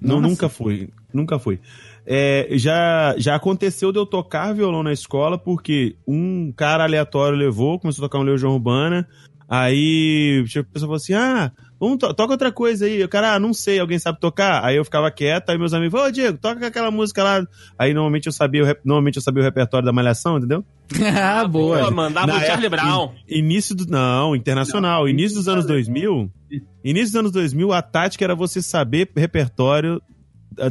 Speaker 4: Não, nunca fui. Nunca fui. É, já, já aconteceu de eu tocar violão na escola porque um cara aleatório levou, começou a tocar um Legião Urbana. Aí chegou a pessoa falou assim: Ah, vamos to toca outra coisa aí. O cara, ah, não sei, alguém sabe tocar? Aí eu ficava quieto, aí meus amigos, ô Diego, toca aquela música lá. Aí normalmente eu sabia, o normalmente eu sabia o repertório da malhação, entendeu?
Speaker 2: ah,
Speaker 3: Pô,
Speaker 2: boa.
Speaker 3: mandava
Speaker 4: Na
Speaker 3: o Charlie
Speaker 4: época-
Speaker 3: Brown.
Speaker 4: Início do. Não, internacional. início dos anos 2000. Início dos anos 2000, a tática era você saber repertório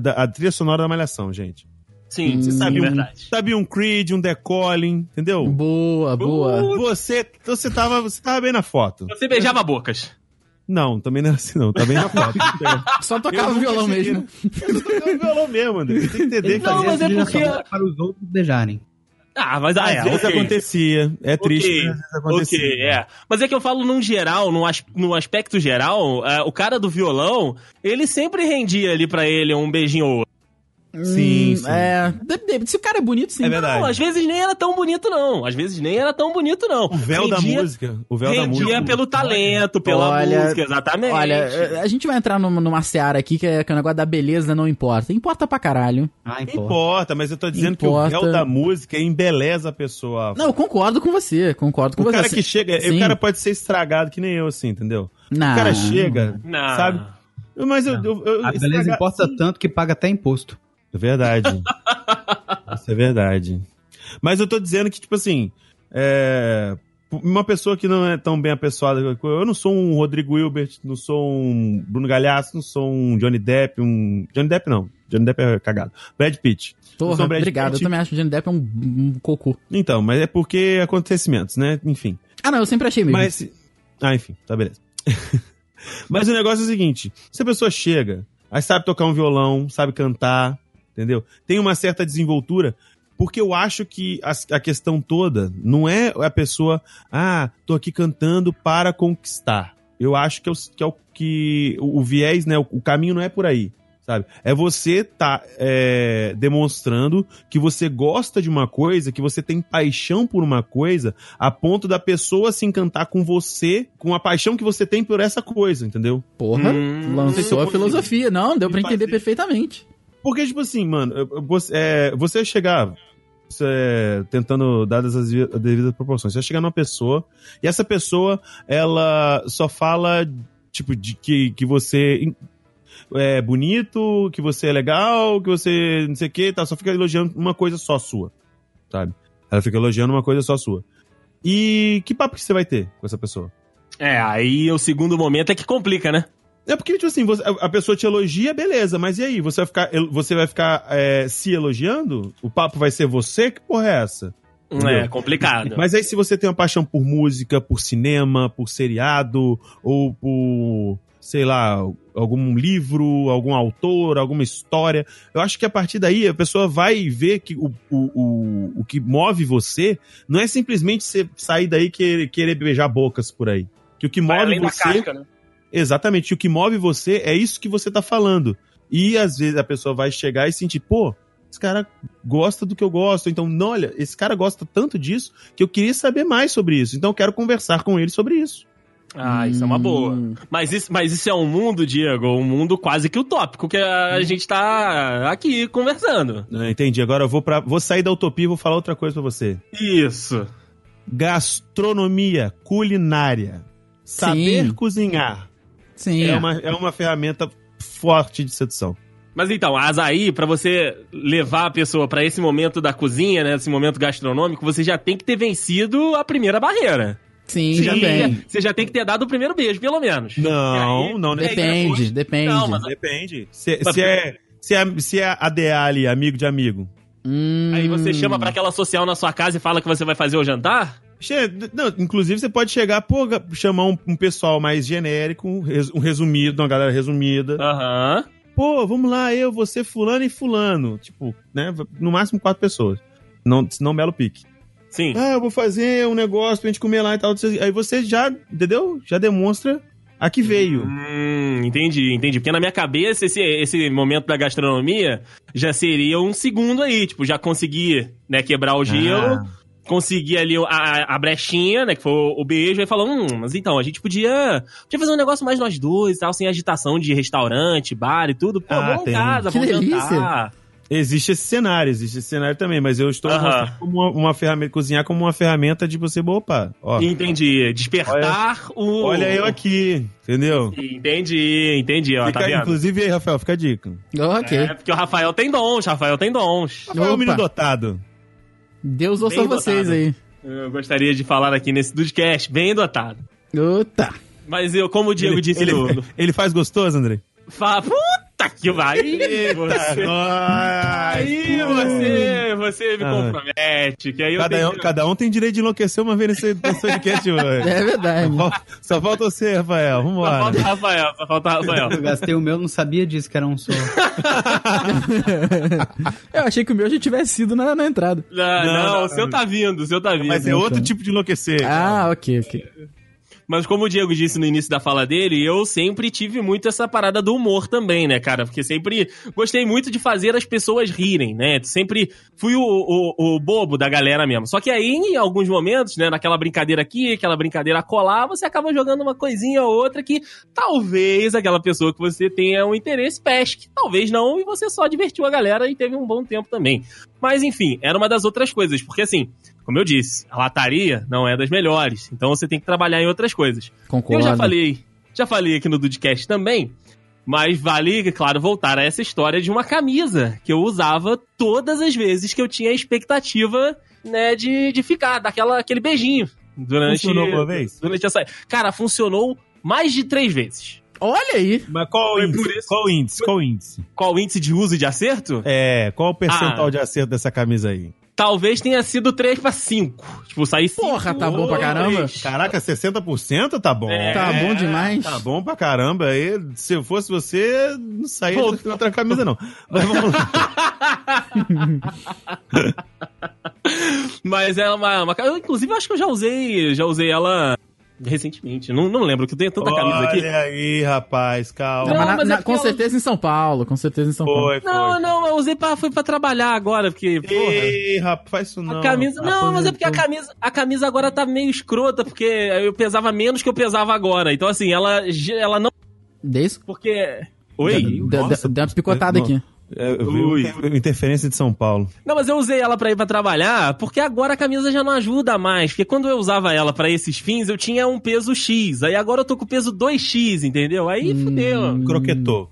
Speaker 4: da, a trilha sonora da malhação, gente.
Speaker 3: Sim,
Speaker 2: Você
Speaker 3: sim,
Speaker 4: sabe um-
Speaker 3: verdade.
Speaker 4: Sabia um Creed, um The Calling, entendeu?
Speaker 2: Boa, boa.
Speaker 4: Você, você, tava, você tava bem na foto.
Speaker 3: Você beijava bocas.
Speaker 4: Não, também não é assim, não. Tá bem na foto.
Speaker 2: Só tocava
Speaker 4: nunca
Speaker 2: violão mesmo.
Speaker 4: Eu tocava violão mesmo, André. Tem que entender que
Speaker 3: Não,
Speaker 4: às
Speaker 3: mas é porque-
Speaker 5: só para os outros beijarem.
Speaker 3: Ah, mas ah, é,
Speaker 4: vezes
Speaker 3: ok.
Speaker 4: acontecia. É triste,
Speaker 3: Ok,
Speaker 4: mas às vezes acontecia.
Speaker 3: Ok, é. Mas é que eu falo num geral, num, as- num aspecto geral, é, o cara do violão, ele sempre rendia ali pra ele um beijinho ou outro.
Speaker 4: Sim,
Speaker 2: Hum,
Speaker 4: sim.
Speaker 2: É, se o cara é bonito, sim.
Speaker 4: É verdade.
Speaker 3: Não, às vezes nem era tão bonito, não. Às vezes nem era tão bonito, não.
Speaker 4: O véu da
Speaker 3: Rendia-
Speaker 4: música. O véu da música.
Speaker 3: pelo talento, pela
Speaker 2: Olha,
Speaker 3: música, exatamente.
Speaker 2: Olha, é, a gente vai entrar numa, numa seara aqui que, é, que o negócio da beleza não importa. Importa pra caralho.
Speaker 5: Ah, importa.
Speaker 4: importa, mas eu tô dizendo
Speaker 2: Importa.
Speaker 4: que o véu da música embeleza a pessoa.
Speaker 2: Não, eu concordo com você, concordo com
Speaker 4: o
Speaker 2: você.
Speaker 4: cara que chega,
Speaker 2: Sim.
Speaker 4: o cara pode ser estragado que nem eu, assim, entendeu?
Speaker 2: Não.
Speaker 4: O cara chega,
Speaker 3: Não.
Speaker 4: sabe? Mas eu. eu, eu
Speaker 5: A beleza
Speaker 4: estraga-
Speaker 5: importa tanto que paga até imposto.
Speaker 4: É verdade. Isso é verdade. Mas eu tô dizendo que, tipo assim, é, uma pessoa que não é tão bem apessoada, eu não sou um Rodrigo Hilbert, não sou um Bruno Galhaço, não sou um Johnny Depp, um. Johnny Depp não. Johnny Depp é cagado. Brad Pitt. Sou Brad
Speaker 2: obrigado.
Speaker 4: Pitt.
Speaker 2: Eu também acho que o Johnny Depp é um, um cocô.
Speaker 4: Então, mas é porque acontecimentos, né? Enfim.
Speaker 2: Ah, não, eu sempre achei mesmo.
Speaker 4: Mas. Ah, enfim, tá beleza. Mas o negócio é o seguinte: se a pessoa chega, aí sabe tocar um violão, sabe cantar, entendeu? Tem uma certa desenvoltura, porque eu acho que a, a questão toda não é a pessoa, ah, tô aqui cantando para conquistar. Eu acho que é o que, é o, que o, o viés, né? O, o caminho não é por aí. Sabe? É você tá é, demonstrando que você gosta de uma coisa, que você tem paixão por uma coisa, a ponto da pessoa se encantar com você, com a paixão que você tem por essa coisa, entendeu?
Speaker 2: Porra,
Speaker 3: Hum,
Speaker 2: lançou
Speaker 4: eu
Speaker 2: a filosofia. Não, deu pra
Speaker 4: me
Speaker 2: entender
Speaker 4: fazer.
Speaker 2: perfeitamente.
Speaker 4: Porque, tipo assim, mano, você, é, você chegar. você, tentando, dadas as vi- devidas proporções, você chegar numa pessoa e essa pessoa, ela só fala, tipo, de que, que você é bonito, que você é legal, que você não sei o que, tá, só fica elogiando uma coisa só sua, sabe? Ela fica elogiando uma coisa só sua. E que papo que você vai ter com essa pessoa?
Speaker 3: É, aí o segundo momento é que complica, né?
Speaker 4: É porque, tipo assim, você- a pessoa te elogia, beleza, mas e aí? Você vai ficar, você vai ficar é, se elogiando? O papo vai ser você? Que porra é essa?
Speaker 3: É complicado.
Speaker 4: Mas aí, se você tem uma paixão por música, por cinema, por seriado, ou por, sei lá, algum livro, algum autor, alguma história, eu acho que a partir daí a pessoa vai ver que o, o, o, o que move você não é simplesmente você sair daí e querer, querer beijar bocas por aí. Que o que
Speaker 3: Vai
Speaker 4: move você.
Speaker 3: casca, né?
Speaker 4: Exatamente. O que move você é isso que você tá falando. E às vezes a pessoa vai chegar e sentir, pô, esse cara gosta do que eu gosto. Então, não, olha, esse cara gosta tanto disso que eu queria saber mais sobre isso. Então eu quero conversar com ele sobre isso.
Speaker 3: Ah, isso é uma boa.
Speaker 2: Hum.
Speaker 3: Mas isso, mas isso é um mundo, Diego, um mundo quase que utópico que a gente tá aqui conversando.
Speaker 4: Ah, entendi. Agora eu vou para vou sair da utopia e vou falar outra coisa pra você.
Speaker 3: Isso.
Speaker 4: Gastronomia, culinária, saber
Speaker 2: Sim.
Speaker 4: cozinhar
Speaker 2: Sim.
Speaker 4: é uma, é uma ferramenta forte de sedução.
Speaker 3: Mas então, Azaí, pra você levar a pessoa pra esse momento da cozinha, né, esse momento gastronômico, você já tem que ter vencido a primeira barreira.
Speaker 2: Sim,
Speaker 3: Você já, tem, você já tem que ter dado o primeiro beijo, pelo menos.
Speaker 4: Não,
Speaker 3: aí-
Speaker 4: não,
Speaker 3: aí
Speaker 2: Depende,
Speaker 3: depois-
Speaker 2: depende.
Speaker 3: Não, mas
Speaker 4: Depende. Se,
Speaker 3: Mas-
Speaker 4: se é, se, é, se é ADA ali, amigo de amigo.
Speaker 2: Hum.
Speaker 3: aí você chama pra aquela social na sua casa e fala que você vai fazer o jantar?
Speaker 4: Não, inclusive você pode chegar, pô, chamar um, um pessoal mais genérico, um res- um resumido, uma galera resumida.
Speaker 3: Aham.
Speaker 4: Pô, vamos lá, eu, você, fulano e fulano. Tipo, né? No máximo quatro pessoas. Não, senão belo pique.
Speaker 3: Sim.
Speaker 4: Ah, eu vou fazer um negócio pra gente comer lá e tal. Aí você já, entendeu? Já demonstra A que veio.
Speaker 3: Hum, entendi, entendi. Porque na minha cabeça, esse, esse momento da gastronomia já seria um segundo aí. Tipo, já consegui, né, quebrar o gelo.
Speaker 4: Ah.
Speaker 3: Consegui ali a, a brechinha, né? Que foi o, o beijo, e falou: Hum, mas então, a gente podia, podia fazer um negócio mais nós dois e tal, sem agitação de restaurante, bar e tudo. Pô,
Speaker 4: Ah,
Speaker 3: vamos em
Speaker 4: tem.
Speaker 3: casa,
Speaker 2: Que
Speaker 3: vamos
Speaker 2: delícia.
Speaker 3: jantar.
Speaker 4: Existe esse cenário, existe esse cenário também, mas eu estou
Speaker 3: Aham.
Speaker 4: mostrando como uma, uma ferramenta, cozinhar como uma ferramenta de você, opa, ó.
Speaker 3: Entendi. Despertar o.
Speaker 4: Olha eu aqui, entendeu?
Speaker 3: Entendi, entendi, ó,
Speaker 4: Fica,
Speaker 3: tá vendo?
Speaker 4: inclusive aí, Rafael, fica a dica.
Speaker 2: Ok.
Speaker 3: É, porque o Rafael tem dons, Rafael tem dons.
Speaker 4: Rafael é um menino dotado.
Speaker 2: Deus ouça
Speaker 3: Bem
Speaker 2: vocês
Speaker 3: dotado.
Speaker 2: aí.
Speaker 3: Eu gostaria de falar aqui nesse Dudcast, bem dotado.
Speaker 2: Ota.
Speaker 3: Mas eu, como o Diego
Speaker 4: ele,
Speaker 3: disse
Speaker 4: ele,
Speaker 3: no.
Speaker 4: ele faz gostoso, André?
Speaker 3: Fala, puta que vai! Você, aí você, você me
Speaker 4: Ah.
Speaker 3: compromete, que aí eu
Speaker 4: Cada,
Speaker 3: tenho...
Speaker 4: um, cada um tem direito de enlouquecer uma vez nesse, podcast hoje.
Speaker 2: É verdade.
Speaker 4: Só- Só falta você, Rafael.
Speaker 3: Só
Speaker 4: Vambora.
Speaker 3: falta o Rafael, só falta o Rafael.
Speaker 5: Eu gastei o meu, não sabia disso que era um só.
Speaker 2: Eu achei que o meu já tivesse sido na, na entrada.
Speaker 3: Não, não,
Speaker 4: Não,
Speaker 3: o seu tá vindo, o seu tá vindo.
Speaker 4: Mas é outro tipo de enlouquecer.
Speaker 2: Ah, ok, ok.
Speaker 3: Mas como o Diego disse no início da fala dele, eu sempre tive muito essa parada do humor também, né, cara? Porque sempre gostei muito de fazer as pessoas rirem, né? Sempre fui o, o, o bobo da galera mesmo. Só que aí, em alguns momentos, né, naquela brincadeira aqui, aquela brincadeira colar, você acaba jogando uma coisinha ou outra que talvez aquela pessoa que você tenha um interesse pesque. Talvez não, e você só divertiu a galera e teve um bom tempo também. Mas enfim, era uma das outras coisas, porque assim, como eu disse, a lataria não é das melhores, então você tem que trabalhar em outras coisas.
Speaker 2: Concordo.
Speaker 3: Eu já falei, já falei aqui no Dudcast também, mas vale, claro, voltar a essa história de uma camisa que eu usava todas as vezes que eu tinha a expectativa, né, de, de ficar, daquela aquele beijinho durante
Speaker 4: Funcionou uma vez?
Speaker 3: durante essa. Cara, funcionou mais de três vezes.
Speaker 2: Olha aí.
Speaker 4: Mas qual o
Speaker 3: Foi
Speaker 4: índice?
Speaker 3: isso-
Speaker 4: Qual o índice? Qual índice?
Speaker 3: Qual índice de uso e de acerto?
Speaker 4: É, qual o percental
Speaker 3: Ah.
Speaker 4: de acerto dessa camisa aí?
Speaker 3: Talvez tenha sido 3 pra 5. Tipo, sair 5.
Speaker 2: Porra, tá bom pra caramba.
Speaker 4: Caraca, 60% tá bom.
Speaker 3: É.
Speaker 2: Tá bom demais.
Speaker 4: Tá bom pra caramba. Aí, se eu fosse você, não saía
Speaker 3: Pô.
Speaker 4: com outra camisa, não. Mas vamos lá.
Speaker 3: Mas é uma, uma. Inclusive, eu acho que eu já usei. Já usei ela recentemente. Não, não lembro, que eu tenho tanta camisa aqui.
Speaker 4: Olha aí, rapaz, calma.
Speaker 2: Não,
Speaker 3: Não,
Speaker 2: mas na-
Speaker 3: mas é
Speaker 2: na-
Speaker 3: porque
Speaker 2: com
Speaker 3: ela-
Speaker 2: certeza em São Paulo, com certeza em São Paulo.
Speaker 4: Foi, foi.
Speaker 3: Não, não, eu usei pra, foi pra trabalhar agora, porque, porra.
Speaker 4: Ei, rapaz, faz isso não.
Speaker 3: A camisa. Não, mas é porque a camisa, a camisa agora tá meio escrota, porque eu pesava menos que eu pesava agora. Então, assim, ela, ela não.
Speaker 2: Desde...
Speaker 3: Porque. Oi?
Speaker 2: Deu uma picotada
Speaker 4: não.
Speaker 2: aqui.
Speaker 4: É, vi
Speaker 3: Ui.
Speaker 4: inter- interferência de São Paulo.
Speaker 3: Não, mas eu usei ela pra ir pra trabalhar, porque agora a camisa já não ajuda mais. Porque quando eu usava ela pra esses fins, eu tinha um peso X. Aí agora eu tô com peso 2X, entendeu? Aí
Speaker 2: Hum.
Speaker 3: fudeu.
Speaker 4: Croquetou.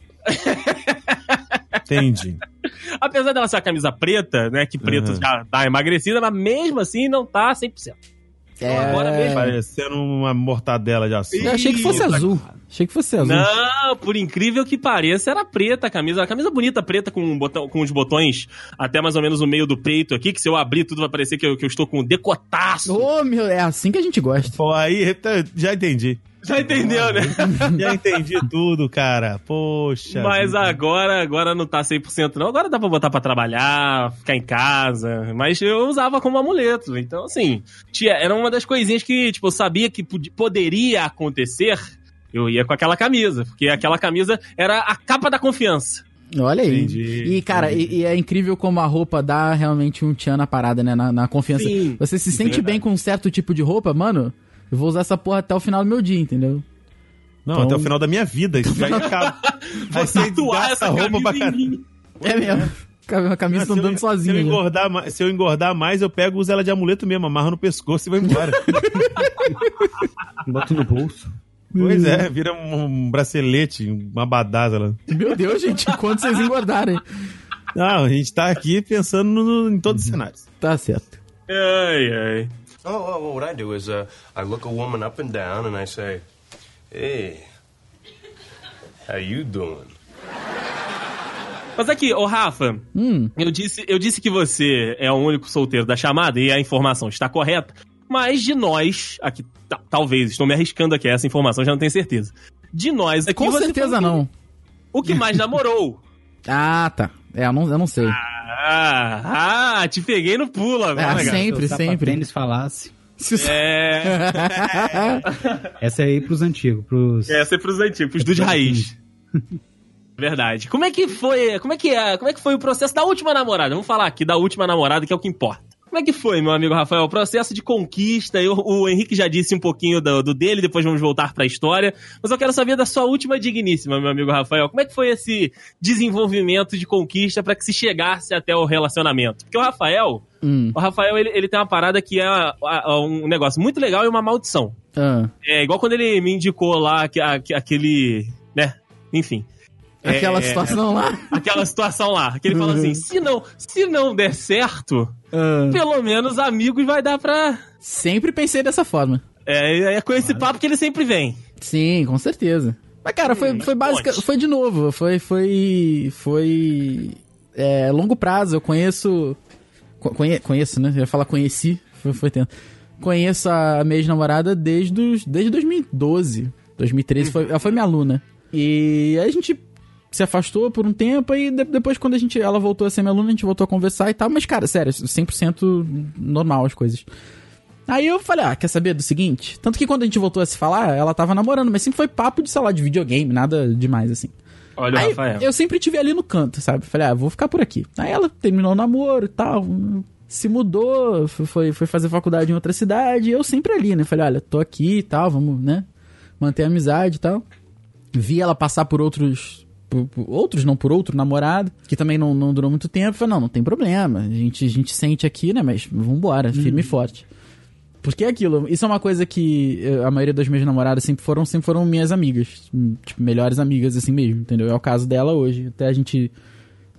Speaker 4: Entendi.
Speaker 3: Apesar dela ser a camisa preta, né? Que preto
Speaker 4: Uhum.
Speaker 3: já tá emagrecida, mas mesmo assim não tá 100%.
Speaker 2: É...
Speaker 3: agora mesmo.
Speaker 4: Parecendo uma mortadela de açúcar.
Speaker 2: Eu achei que fosse azul. Achei que fosse azul.
Speaker 3: Não, por incrível que pareça, era preta a camisa. A camisa bonita preta com, um botão, com os botões até mais ou menos no meio do peito aqui, que se eu abrir tudo vai parecer que eu, que eu estou com um decotaço.
Speaker 2: Ô, meu, é assim que a gente gosta.
Speaker 4: Pô, aí tá, já entendi.
Speaker 3: Já entendeu, né?
Speaker 4: Já entendi tudo, cara. Poxa.
Speaker 3: Mas
Speaker 4: vida.
Speaker 3: agora, agora não tá 100% não. Agora dá pra botar pra trabalhar, ficar em casa. Mas eu usava como amuleto. Então, assim, tia, era uma das coisinhas que, tipo, eu sabia que pod- poderia acontecer. Eu ia com aquela camisa. Porque aquela camisa era a capa da confiança.
Speaker 2: Olha aí.
Speaker 4: Entendi,
Speaker 2: E, cara, e, e é incrível como a roupa dá realmente um tchan na parada, né? Na, na confiança.
Speaker 3: Sim,
Speaker 2: Você se sente
Speaker 3: verdade.
Speaker 2: bem com um certo tipo de roupa, mano? Eu vou usar essa porra até o final do meu dia, entendeu?
Speaker 4: Não,
Speaker 2: Então-
Speaker 4: até o final da minha vida. Isso já acaba. Aí você
Speaker 3: Tatuar
Speaker 4: gasta roupa pra caralho.
Speaker 2: É mesmo. A camisa tá
Speaker 4: Se eu-
Speaker 2: andando
Speaker 4: Se eu,
Speaker 2: sozinha. já.
Speaker 4: engordar, se eu engordar mais, eu pego uso ela de amuleto mesmo, amarro no pescoço e vou embora.
Speaker 5: Boto no bolso.
Speaker 4: pois é, vira um, um bracelete, uma badasa lá.
Speaker 2: Meu Deus, gente, quando vocês engordarem.
Speaker 4: Não, a gente tá aqui pensando no- em todos os cenários.
Speaker 2: Tá certo.
Speaker 3: Ai, ai.
Speaker 6: Oh, oh, what I do is uh, I look a woman up and down and I say, "Hey, how you doing?"
Speaker 3: Mas aqui, ô Rafa,
Speaker 2: Hum,
Speaker 3: eu disse, eu disse que você é o único solteiro da chamada e a informação está correta, mas de nós, aqui, ta- talvez, estou me arriscando aqui, essa informação já não tenho certeza. De nós aqui,
Speaker 2: com
Speaker 3: você
Speaker 2: certeza não.
Speaker 3: O que mais namorou?
Speaker 2: Ah, tá. É, eu não, eu não sei.
Speaker 3: Ah, ah, te peguei no pulo agora,
Speaker 2: Ah,
Speaker 3: cara.
Speaker 2: sempre,
Speaker 5: Se
Speaker 2: sempre.
Speaker 5: sapatênis falasse.
Speaker 3: É.
Speaker 5: Essa é aí pros antigos, pros.
Speaker 3: Essa é pros antigos, pros do de raiz. Verdade. Como é que foi? Como é que é? Como é que foi o processo da última namorada? Vamos falar aqui da última namorada, que é o que importa. Como é que foi, meu amigo Rafael? O processo de conquista. Eu, o Henrique já disse um pouquinho do, do dele, depois vamos voltar pra história. Mas eu quero saber da sua última digníssima, meu amigo Rafael. Como é que foi esse desenvolvimento de conquista pra que se chegasse até o relacionamento? Porque o Rafael,
Speaker 2: Hum,
Speaker 3: o Rafael, ele, ele tem uma parada que é a- a- um negócio muito legal e uma maldição.
Speaker 2: ah.
Speaker 3: É igual quando ele me indicou lá que- a- que- aquele. né? Enfim.
Speaker 2: Aquela
Speaker 3: É,
Speaker 2: situação lá.
Speaker 3: Aquela situação lá. Que ele fala assim: se não, se não der certo,
Speaker 2: Ah.
Speaker 3: pelo menos amigos vai dar pra.
Speaker 2: Sempre pensei dessa forma.
Speaker 3: É, é com esse papo que ele sempre vem.
Speaker 2: Sim, com certeza. Mas, cara, foi,
Speaker 3: Hum,
Speaker 2: foi básica. Foi de novo. Foi. Foi. Foi. É, longo prazo. Eu conheço. co- Conhe, conheço, né? Eu ia falar conheci. Foi, foi tempo. Conheço a minha ex-namorada desde, os, desde 2012. 2013. Foi, ela foi minha aluna. E a gente se afastou por um tempo e de- depois quando a gente ela voltou a ser minha aluna, a gente voltou a conversar e tal, mas cara, sério, 100% normal as coisas. Aí eu falei, ah, quer saber do seguinte? Tanto que quando a gente voltou a se falar, ela tava namorando, mas sempre foi papo de, sei lá, de videogame, nada demais, assim.
Speaker 3: Olha o
Speaker 2: Aí
Speaker 3: Rafael.
Speaker 2: eu sempre tive ali no canto, sabe? Falei, ah, vou ficar por aqui. Aí ela terminou o namoro e tal, se mudou, foi, foi fazer faculdade em outra cidade, e eu sempre ali, né? Falei, olha, tô aqui e tal, vamos, né? Manter a amizade e tal. Vi ela passar por outros. Por, por- outros, não por outro namorado, que também não, não durou muito tempo. Falei, não, não tem problema. A gente, a gente sente aqui, né? Mas vambora, firme e forte. Porque é aquilo, isso é uma coisa que eh, a maioria das minhas namoradas sempre foram, sempre foram minhas amigas. Tipo, melhores amigas assim mesmo, entendeu? É o caso dela hoje. Até a gente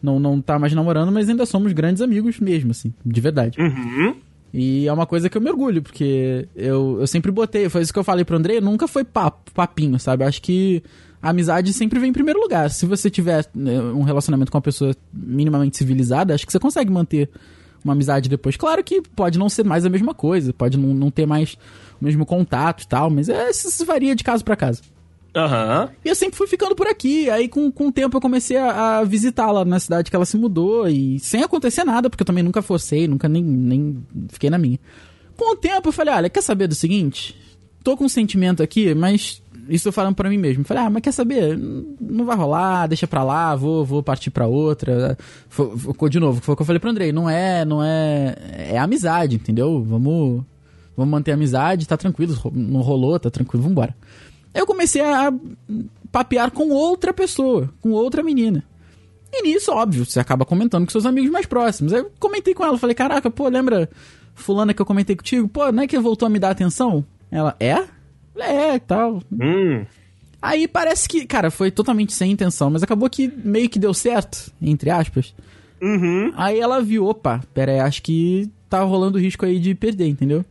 Speaker 2: não, não tá mais namorando, mas ainda somos grandes amigos mesmo, assim, de verdade.
Speaker 3: Uhum.
Speaker 2: E é uma coisa que eu me orgulho, porque eu, eu sempre botei, foi isso que eu falei pro André, nunca foi papo, papinho, sabe? Acho que a amizade sempre vem em primeiro lugar. Se você tiver né, um relacionamento com uma pessoa minimamente civilizada, acho que você consegue manter uma amizade depois. Claro que pode não ser mais a mesma coisa, pode não, não ter mais o mesmo contato e tal, mas é, isso varia de caso pra caso.
Speaker 3: Aham.
Speaker 2: E eu sempre fui ficando por aqui. Aí, com, com o tempo, eu comecei a, a visitá-la na cidade que ela se mudou. E sem acontecer nada, porque eu também nunca forcei, nunca nem, nem fiquei na minha. Com o tempo, eu falei: olha, quer saber do seguinte? Tô com um sentimento aqui, mas. Isso falando pra mim mesmo. Falei, ah, mas quer saber? Não vai rolar, deixa pra lá, vou, vou partir pra outra. Foi- de novo, foi o que eu falei pro Andrei. Não é, não é. É amizade, entendeu? Vamos. Vamos manter a amizade, tá tranquilo. Não rolou, tá tranquilo, vambora. Eu comecei a papear com outra pessoa, com outra menina. E nisso, óbvio, você acaba comentando com seus amigos mais próximos. Aí eu comentei com ela, falei, caraca, pô, lembra fulana que eu comentei contigo? Pô, não é que voltou a me dar atenção? Ela, é? É, tal.
Speaker 3: Hum.
Speaker 2: Aí parece que, cara, foi totalmente sem intenção, mas acabou que meio que deu certo, entre aspas.
Speaker 3: Uhum.
Speaker 2: Aí ela viu, opa, pera aí, acho que tá rolando risco aí de perder, entendeu?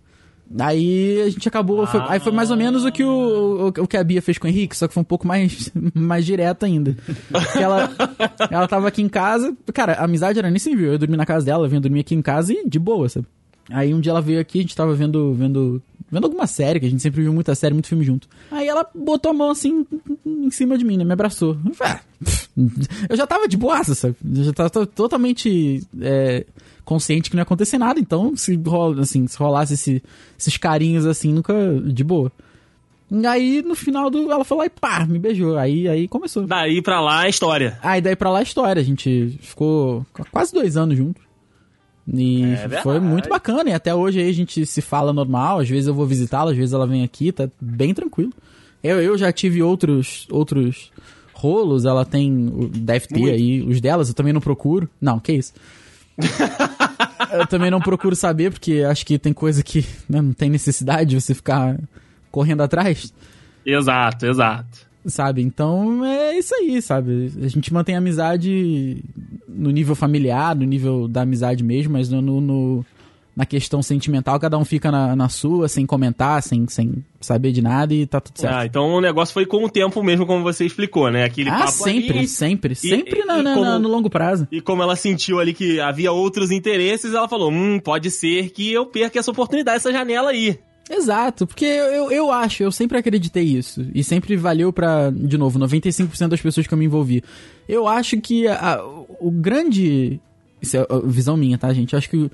Speaker 2: Aí a gente acabou. foi- aí foi mais ou menos o que, o, o, o que a Bia fez com o Henrique, só que foi um pouco mais, mais direto ainda. Porque ela, ela tava aqui em casa. Cara, a amizade era nesse nível. Eu dormi na casa dela, ela vinha dormir aqui em casa e de boa, sabe? Aí um dia ela veio aqui, a gente tava vendo, vendo, vendo alguma série, que a gente sempre viu muita série, muito filme junto. Aí ela botou a mão assim em cima de mim, né? Me abraçou. Eu ah, já tava de boaça, sabe? Eu já tava to- totalmente é, consciente que não ia acontecer nada, então se, rola, assim, se rolasse esse- esses carinhos assim, nunca. de boa. E aí, no final do. Ela falou e pá, me beijou. Aí, aí começou.
Speaker 3: Daí pra lá a história.
Speaker 2: Aí daí pra lá a história. A gente ficou qu- quase dois anos juntos. E
Speaker 3: É
Speaker 2: foi muito bacana. E até hoje aí a gente se fala normal. Às vezes eu vou visitá-la, às vezes ela vem aqui, tá bem tranquilo. Eu, eu já tive outros outros rolos, ela tem. o- Deve ter
Speaker 3: Muito.
Speaker 2: aí os delas, eu também não procuro. Não, que isso. eu também não procuro saber, porque acho que tem coisa que né, não tem necessidade de você ficar correndo atrás
Speaker 3: Exato, exato.
Speaker 2: Sabe? Então é isso aí, sabe? A gente mantém a amizade no nível familiar, no nível da amizade mesmo, mas no, no- na questão sentimental, cada um fica na, na sua, sem comentar, sem, sem saber de nada e tá tudo certo.
Speaker 3: Ah, então o negócio foi com o tempo mesmo, como você explicou, né? Aquele
Speaker 2: Ah, sempre,
Speaker 3: ali,
Speaker 2: sempre, sempre
Speaker 3: e-
Speaker 2: na-
Speaker 3: e
Speaker 2: na-
Speaker 3: como-
Speaker 2: na- no longo prazo.
Speaker 3: E como ela sentiu ali que havia outros interesses, ela falou: hum, pode ser que eu perca essa oportunidade, essa janela aí.
Speaker 2: Exato, porque eu, eu, acho, eu sempre acreditei isso. E sempre valeu pra, de novo, 95% das pessoas que eu me envolvi. Eu acho que a- o grande. Isso é a visão minha, tá, gente? Eu acho que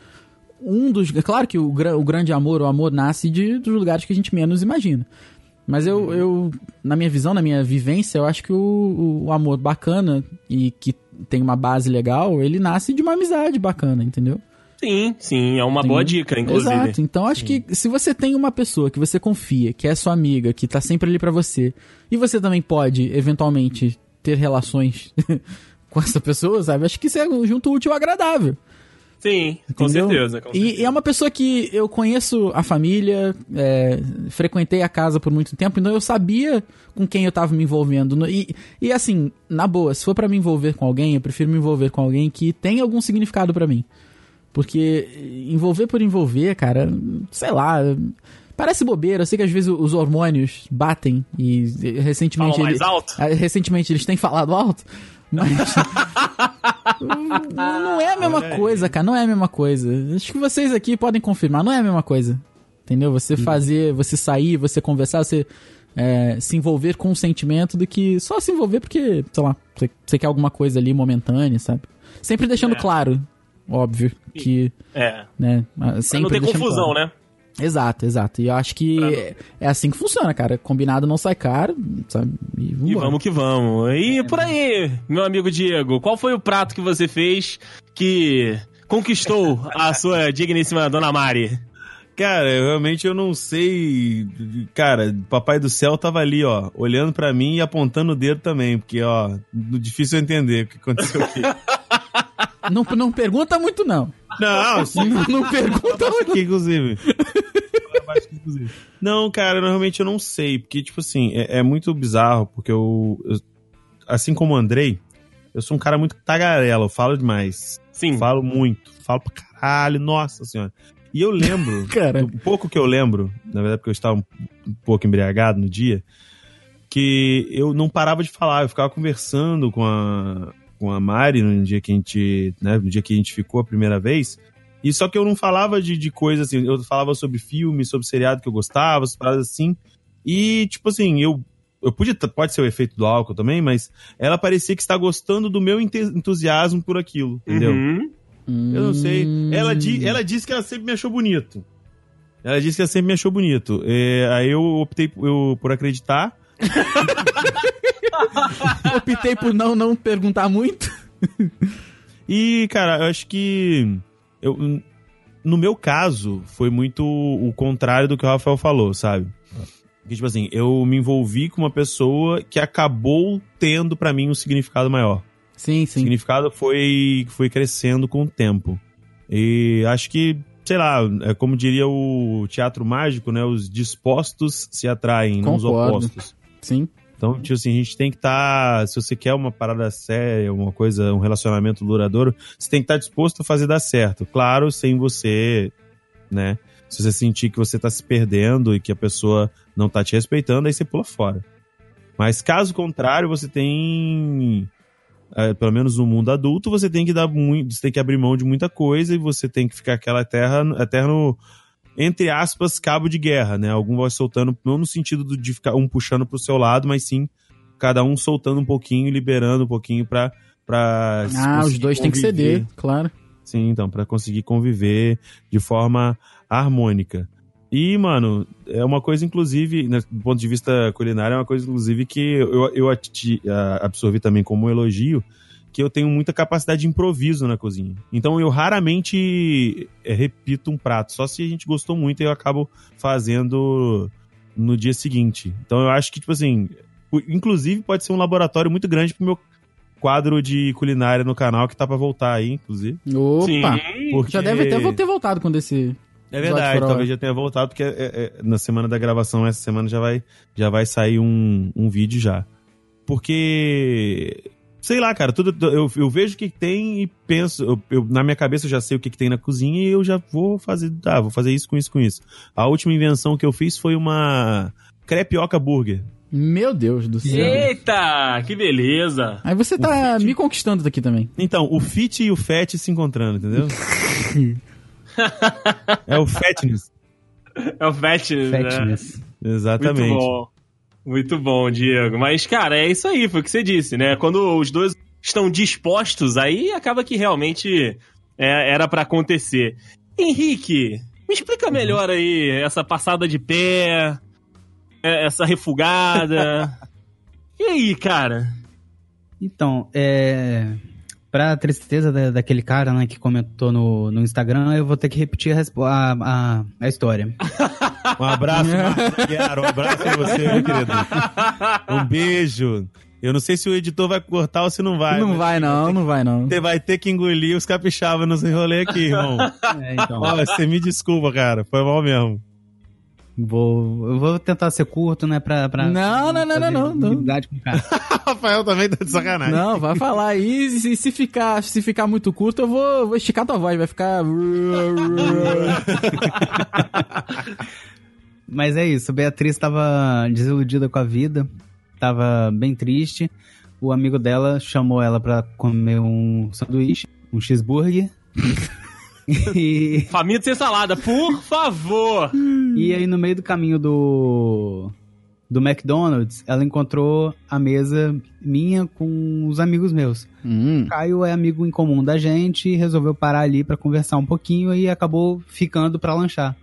Speaker 2: um dos. É claro que o, o grande amor, o amor nasce de, dos lugares que a gente menos imagina. Mas eu, eu, na minha visão, na minha vivência, eu acho que o, o amor bacana e que tem uma base legal, ele nasce de uma amizade bacana, entendeu?
Speaker 3: Sim, sim, é uma boa dica, inclusive.
Speaker 2: Exato. Então acho que se você tem uma pessoa que você confia, que é sua amiga, que tá sempre ali pra você, e você também pode, eventualmente, ter relações com essa pessoa, sabe? Acho que isso é um junto útil ao agradável.
Speaker 3: Sim, com certeza. Com
Speaker 2: E,
Speaker 3: certeza.
Speaker 2: e é uma pessoa que eu conheço a família, é, frequentei a casa por muito tempo, então eu sabia com quem eu tava me envolvendo. No- E, e assim, na boa, se for pra me envolver com alguém, eu prefiro me envolver com alguém que tem algum significado pra mim. Porque envolver por envolver, cara, sei lá. Parece bobeira, eu sei que às vezes os hormônios batem e recentemente.
Speaker 3: Falam mais
Speaker 2: ele-
Speaker 3: alto?
Speaker 2: ah, Recentemente eles têm falado alto, mas. não é a mesma coisa, cara. Não é a mesma coisa. Acho que vocês aqui podem confirmar. Não é a mesma coisa. Entendeu? Você fazer, você sair, você conversar, você é, se envolver com um sentimento do que só se envolver porque, sei lá, você, você quer alguma coisa ali momentânea, sabe? Sempre deixando
Speaker 3: É.
Speaker 2: claro, óbvio, que,
Speaker 3: É.
Speaker 2: né?
Speaker 3: Pra
Speaker 2: Sempre
Speaker 3: não ter
Speaker 2: deixando
Speaker 3: confusão,
Speaker 2: claro.
Speaker 3: né?
Speaker 2: Exato, exato. E eu acho que é, é assim que funciona, cara. Combinado não sai caro, sabe? E,
Speaker 3: E vamos que vamos. E por aí, meu amigo Diego, qual foi o prato que você fez que conquistou a sua digníssima Dona Mari?
Speaker 4: Cara, eu realmente eu não sei. Cara, papai do céu tava ali, ó, olhando pra mim e apontando o dedo também, porque, ó, difícil eu entender o que aconteceu aqui.
Speaker 2: Não, não pergunta muito, não.
Speaker 4: não, sim,
Speaker 2: Não, pergunta muito.
Speaker 4: aqui, inclusive. Não, cara, realmente eu não sei, porque, tipo assim, é, é muito bizarro, porque eu, eu- Assim como o Andrei, eu sou um cara muito tagarela, eu falo demais.
Speaker 3: Sim.
Speaker 4: Falo muito, falo pra caralho, nossa senhora. E eu lembro,
Speaker 2: Cara.
Speaker 4: o pouco que eu lembro, na verdade, porque eu estava um, um pouco embriagado no dia, que eu não parava de falar, eu ficava conversando com a, com a Mari no dia que a gente, né, no dia que a gente ficou a primeira vez, e só que eu não falava de, de coisas assim, eu falava sobre filme, sobre seriado que eu gostava, essas paradas assim, e tipo assim, eu eu podia, pode ser o efeito do álcool também, mas ela parecia que está gostando do meu entusiasmo por aquilo, entendeu?
Speaker 3: Uhum.
Speaker 4: Eu não sei. Ela, di, ela disse que ela sempre me achou bonito. Ela disse que ela sempre me achou bonito. É, aí eu optei eu, por acreditar.
Speaker 2: Optei por não, não perguntar muito.
Speaker 4: E, cara, eu acho que. Eu, no meu caso, foi muito o contrário do que o Rafael falou, sabe? Que, tipo assim, eu me envolvi com uma pessoa que acabou tendo pra mim um significado maior.
Speaker 2: Sim,
Speaker 4: O
Speaker 2: sim.
Speaker 4: significado foi, foi crescendo com o tempo. E acho que, sei lá, é como diria o teatro mágico, né? Os dispostos se atraem, não os
Speaker 2: Concordo.
Speaker 4: opostos.
Speaker 2: Sim.
Speaker 4: Então, tipo assim, a gente tem que estar. se você quer uma parada séria, uma coisa, um relacionamento duradouro, você tem que estar disposto a fazer dar certo. Claro, sem você, né? Se você sentir que você tá se perdendo e que a pessoa não tá te respeitando, aí você pula fora. Mas caso contrário, você tem. é, pelo menos no mundo adulto, você tem que dar muito. Você tem que abrir mão de muita coisa e você tem que ficar aquela terra, eterno entre aspas, cabo de guerra, né? Algum vai soltando, não no sentido do- de ficar um puxando pro seu lado, mas sim cada um soltando um pouquinho, liberando um pouquinho pra. pra
Speaker 2: Ah, os dois têm que ceder, claro.
Speaker 4: Sim, então, pra conseguir conviver de forma harmônica. E, mano, é uma coisa, inclusive, né, do ponto de vista culinário, é uma coisa, inclusive, que eu, eu absorvi também como um elogio, que eu tenho muita capacidade de improviso na cozinha. Então, eu raramente eh, repito um prato, só se a gente gostou muito e eu acabo fazendo no dia seguinte. Então, eu acho que, tipo assim, inclusive pode ser um laboratório muito grande pro meu quadro de culinária no canal, que tá pra voltar aí, inclusive.
Speaker 2: Opa!
Speaker 3: Sim.
Speaker 4: Porque...
Speaker 2: Já deve até ter voltado quando esse.
Speaker 4: É verdade, talvez já tenha voltado, porque é- é- na semana da gravação, essa semana já vai, já vai sair um, um vídeo já. Porque, sei lá, cara, tudo, eu, eu vejo o que tem e penso, eu, eu- na minha cabeça eu já sei o que, que tem na cozinha e eu já vou fazer, ah, vou fazer isso com isso com isso. A última invenção que eu fiz foi uma crepioca burger.
Speaker 2: Meu Deus do céu.
Speaker 3: Eita, que beleza.
Speaker 2: Aí você tá me conquistando daqui também.
Speaker 4: Então, o fit e o fat se encontrando, entendeu? é o fatness.
Speaker 3: É o Fatness, né?
Speaker 5: Fatness.
Speaker 4: Exatamente.
Speaker 3: Muito bom. Muito bom, Diego. Mas, cara, é isso aí, foi o que você disse, né? Quando os dois estão dispostos, aí acaba que realmente é, era pra acontecer. Henrique, me explica melhor aí essa passada de pé, é, essa refugada. e aí, cara?
Speaker 5: Então, é. Pra tristeza da- daquele cara, né, que comentou no, no Instagram, eu vou ter que repetir a, a, a, a história.
Speaker 4: Um abraço, Marcos um abraço pra você, meu querido. Um beijo. Eu não sei se o editor vai cortar ou se não vai.
Speaker 2: não vai não, não vai não.
Speaker 4: Você vai ter que engolir os capixaba nos enrolê aqui, irmão.
Speaker 5: É, então.
Speaker 4: Ó, você me desculpa, cara. Foi mal mesmo.
Speaker 5: Vou, eu vou tentar ser curto, né, pra... pra
Speaker 2: Não, não, não, não, não, não.
Speaker 5: intimidade com o cara.
Speaker 4: Rafael também tá de sacanagem.
Speaker 2: Não, vai falar aí. e Se, se ficar, se ficar muito curto, eu vou, vou esticar tua voz. Vai ficar.
Speaker 5: Mas é isso, Beatriz tava desiludida com a vida, tava bem triste. O amigo dela chamou ela pra comer um sanduíche, um cheeseburger. e,
Speaker 3: Faminto sem salada, por favor!
Speaker 5: e aí no meio do caminho do do McDonald's, ela encontrou a mesa minha com os amigos meus.
Speaker 2: Hum.
Speaker 5: Caio é amigo em comum da gente, resolveu parar ali pra conversar um pouquinho e acabou ficando pra lanchar.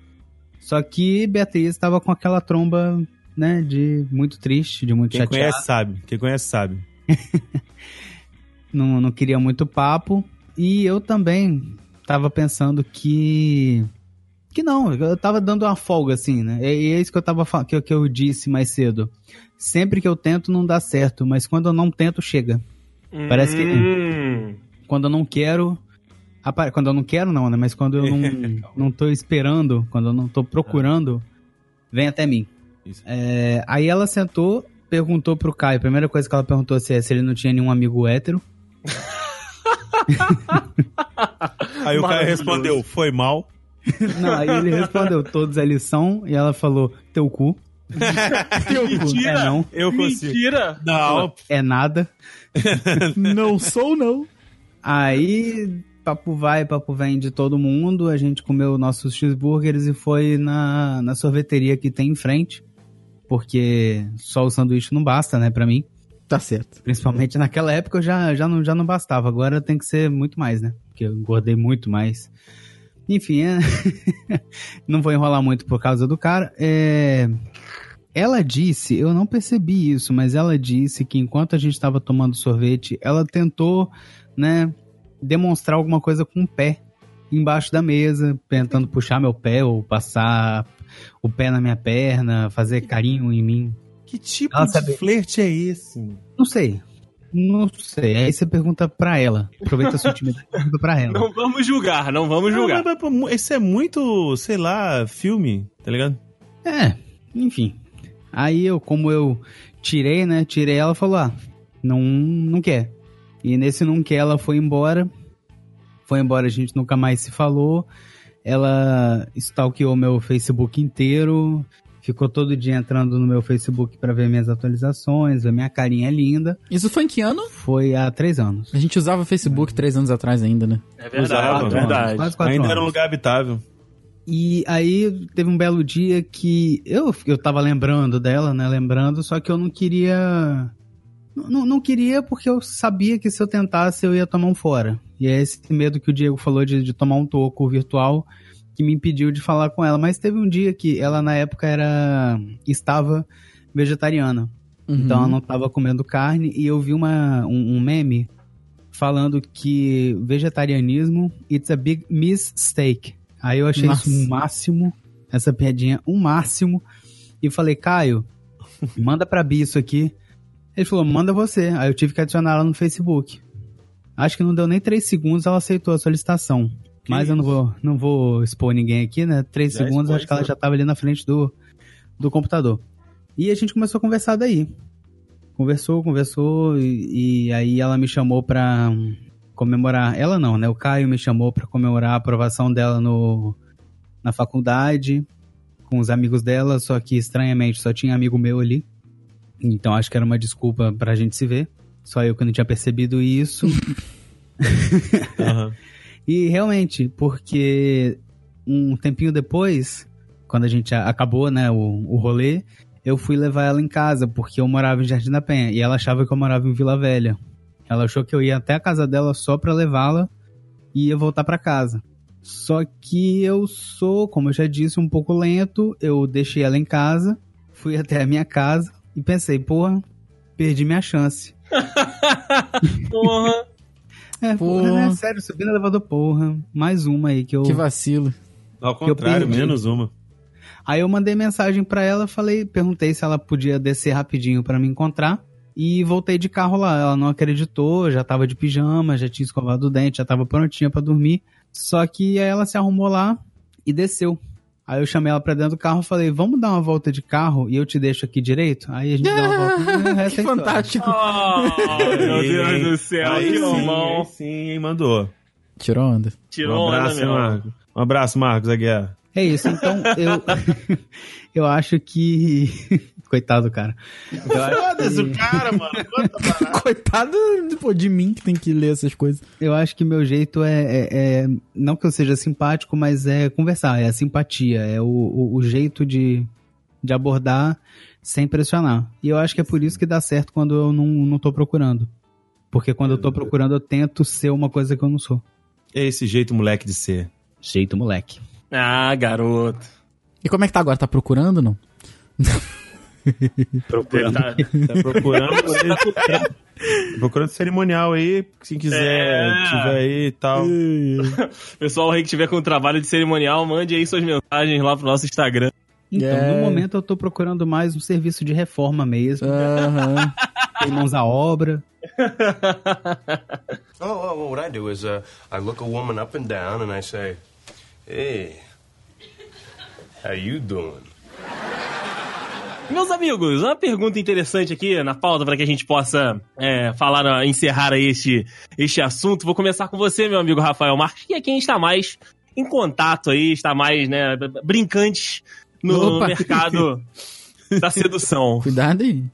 Speaker 5: Só que Beatriz estava com aquela tromba, né, de muito triste, de muito
Speaker 4: Quem conhece sabe. Quem conhece sabe.
Speaker 5: Não, não queria muito papo. E eu também tava pensando que. Que não, eu tava dando uma folga, assim, né? E é isso que eu tava que, que eu disse mais cedo. Sempre que eu tento, não dá certo, mas quando eu não tento, chega. Parece que-
Speaker 3: Hum.
Speaker 5: Quando eu não quero. Quando eu não quero, não, né? Mas quando eu não, não tô esperando, quando eu não tô procurando, vem até mim. É, aí ela sentou, perguntou pro Caio. A primeira coisa que ela perguntou se, é se ele não tinha nenhum amigo hétero.
Speaker 4: Aí o cara respondeu, foi mal.
Speaker 5: Não, aí ele respondeu, todos eles são, e ela falou, teu cu. teu cu.
Speaker 3: Mentira.
Speaker 5: É não,
Speaker 4: Eu consigo.
Speaker 3: Mentira!
Speaker 4: Não,
Speaker 5: é nada.
Speaker 2: Não sou, não.
Speaker 5: Aí, papo vai, papo vem de todo mundo, a gente comeu nossos cheeseburgers e foi na, na sorveteria que tem em frente, porque só o sanduíche não basta, né, pra mim.
Speaker 2: Tá certo.
Speaker 5: Principalmente naquela época eu já, já, não, já não bastava, agora tem que ser muito mais, né, porque eu engordei muito mais. Enfim, é... não vou enrolar muito por causa do cara. É... Ela disse, eu não percebi isso, mas ela disse que enquanto a gente estava tomando sorvete, ela tentou, né, demonstrar alguma coisa com o pé embaixo da mesa, tentando puxar meu pé ou passar o pé na minha perna, fazer carinho em mim.
Speaker 4: que tipo
Speaker 5: Ela
Speaker 4: de
Speaker 5: sabe-
Speaker 4: flerte é esse?
Speaker 5: Não sei. Não sei. Aí você pergunta pra ela. Aproveita a sua intimidade e pergunta pra ela.
Speaker 3: Não vamos julgar, não vamos
Speaker 4: Não,
Speaker 3: julgar.
Speaker 4: mas, mas, pô, Esse é muito, sei lá, filme, tá ligado?
Speaker 5: É, enfim. Aí eu, como eu tirei, né? Tirei ela falou: ah, não, não quer. E nesse não quer, ela foi embora. Foi embora, a gente nunca mais se falou. Ela stalkeou meu Facebook inteiro. Ficou todo dia entrando no meu Facebook pra ver minhas atualizações, ver minha carinha linda.
Speaker 2: Isso foi em que ano?
Speaker 5: Foi há três anos.
Speaker 2: A gente usava Facebook três anos atrás ainda, né?
Speaker 3: É verdade,
Speaker 4: Usava,
Speaker 3: é verdade.
Speaker 5: Quase quatro
Speaker 4: Ainda
Speaker 5: anos.
Speaker 4: era um lugar habitável.
Speaker 5: E aí teve um belo dia que eu, eu tava lembrando dela, né? Lembrando, só que eu não queria. Não, não queria porque eu sabia que se eu tentasse eu ia tomar um fora. E é esse medo que o Diego falou de, de tomar um toco virtual que me impediu de falar com ela. Mas teve um dia que ela na época era. estava vegetariana.
Speaker 2: Uhum.
Speaker 5: Então ela não estava comendo carne e eu vi uma, um, um meme falando que vegetarianismo it's a big mistake. Aí eu achei
Speaker 2: Nossa.
Speaker 5: isso um máximo, essa piadinha um máximo e falei, Caio, manda pra Bi isso aqui. Ele falou, manda você. Aí eu tive que adicionar ela no Facebook. Acho que não deu nem três segundos, ela aceitou a solicitação. Mas eu não vou, não vou expor ninguém aqui, né? Três
Speaker 4: Já
Speaker 5: segundos, acho que ela já tava ali na frente do, do computador. E a gente começou a conversar daí. Conversou, conversou, e, e aí ela me chamou pra comemorar. Ela não, né? O Caio me chamou pra comemorar a aprovação dela no, na faculdade, com os amigos dela, só que estranhamente só tinha amigo meu ali. Então acho que era uma desculpa pra gente se ver. Só eu que não tinha percebido isso.
Speaker 4: Aham.
Speaker 5: E realmente, porque um tempinho depois, quando a gente acabou, né, o, o rolê, eu fui levar ela em casa, porque eu morava em Jardim da Penha, e ela achava que eu morava em Vila Velha. Ela achou que eu ia até a casa dela só pra levá-la e ia voltar pra casa. Só que eu sou, como eu já disse, um pouco lento. Eu deixei ela em casa, fui até a minha casa e pensei, porra, perdi minha chance.
Speaker 3: Porra.
Speaker 5: É, porra,
Speaker 2: Porra.
Speaker 5: né? Sério, subi no elevador, porra. Mais uma aí que eu.
Speaker 2: Que vacilo.
Speaker 4: Ao contrário, menos uma.
Speaker 5: Aí eu mandei mensagem pra ela, falei, perguntei se ela podia descer rapidinho pra me encontrar e voltei de carro lá. Ela não acreditou, já tava de pijama, já tinha escovado o dente, já tava prontinha pra dormir. Só que aí ela se arrumou lá e desceu. Aí eu chamei ela pra dentro do carro e falei, vamos dar uma volta de carro e eu te deixo aqui direito? Aí a gente deu uma volta e
Speaker 2: que
Speaker 5: é história.
Speaker 2: fantástico.
Speaker 3: Oh, meu Deus do céu,
Speaker 4: Aí
Speaker 3: que
Speaker 4: sim, sim, hein, mandou.
Speaker 2: Tirou onda.
Speaker 3: Tirou
Speaker 4: um
Speaker 3: onda,
Speaker 4: abraço,
Speaker 3: meu.
Speaker 4: Marcos. Um abraço, Marcos Aguiar.
Speaker 5: É isso, então eu, eu acho que. Coitado, cara. Eu acho, que,
Speaker 4: cara, mano.
Speaker 2: Coitado pô, de mim que tem que ler essas coisas.
Speaker 5: eu acho que meu jeito é, é- é- Não que eu seja simpático, mas é conversar, é a simpatia, é o, o, o jeito de, de abordar sem pressionar. E eu acho que é por isso que dá certo quando eu não, não tô procurando. Porque quando eu tô procurando, eu tento ser uma coisa que eu não sou.
Speaker 4: É esse jeito moleque de ser.
Speaker 5: Jeito moleque.
Speaker 3: Ah, garoto.
Speaker 2: E como é que tá agora? Tá procurando não?
Speaker 3: Ele tá-
Speaker 4: Tá procurando procurando cerimonial aí, se quiser,
Speaker 3: É.
Speaker 4: tiver aí e tal.
Speaker 3: Pessoal aí que tiver com trabalho de cerimonial, mande aí suas mensagens lá pro nosso Instagram.
Speaker 5: Então,
Speaker 2: É.
Speaker 5: no momento, eu tô procurando mais um serviço de reforma mesmo.
Speaker 2: Aham.
Speaker 5: Tem mãos à obra.
Speaker 6: Oh, oh, what I do is uh, I look a woman up and down and I say, "Hey, how you doing?"
Speaker 3: Meus amigos, uma pergunta interessante aqui na pauta para que a gente possa é, falar, encerrar aí este, este assunto. Vou começar com você, meu amigo Rafael Marques, que é quem está mais em contato aí, está mais, né, brincante no
Speaker 2: Opa.
Speaker 3: mercado da sedução.
Speaker 2: Cuidado aí.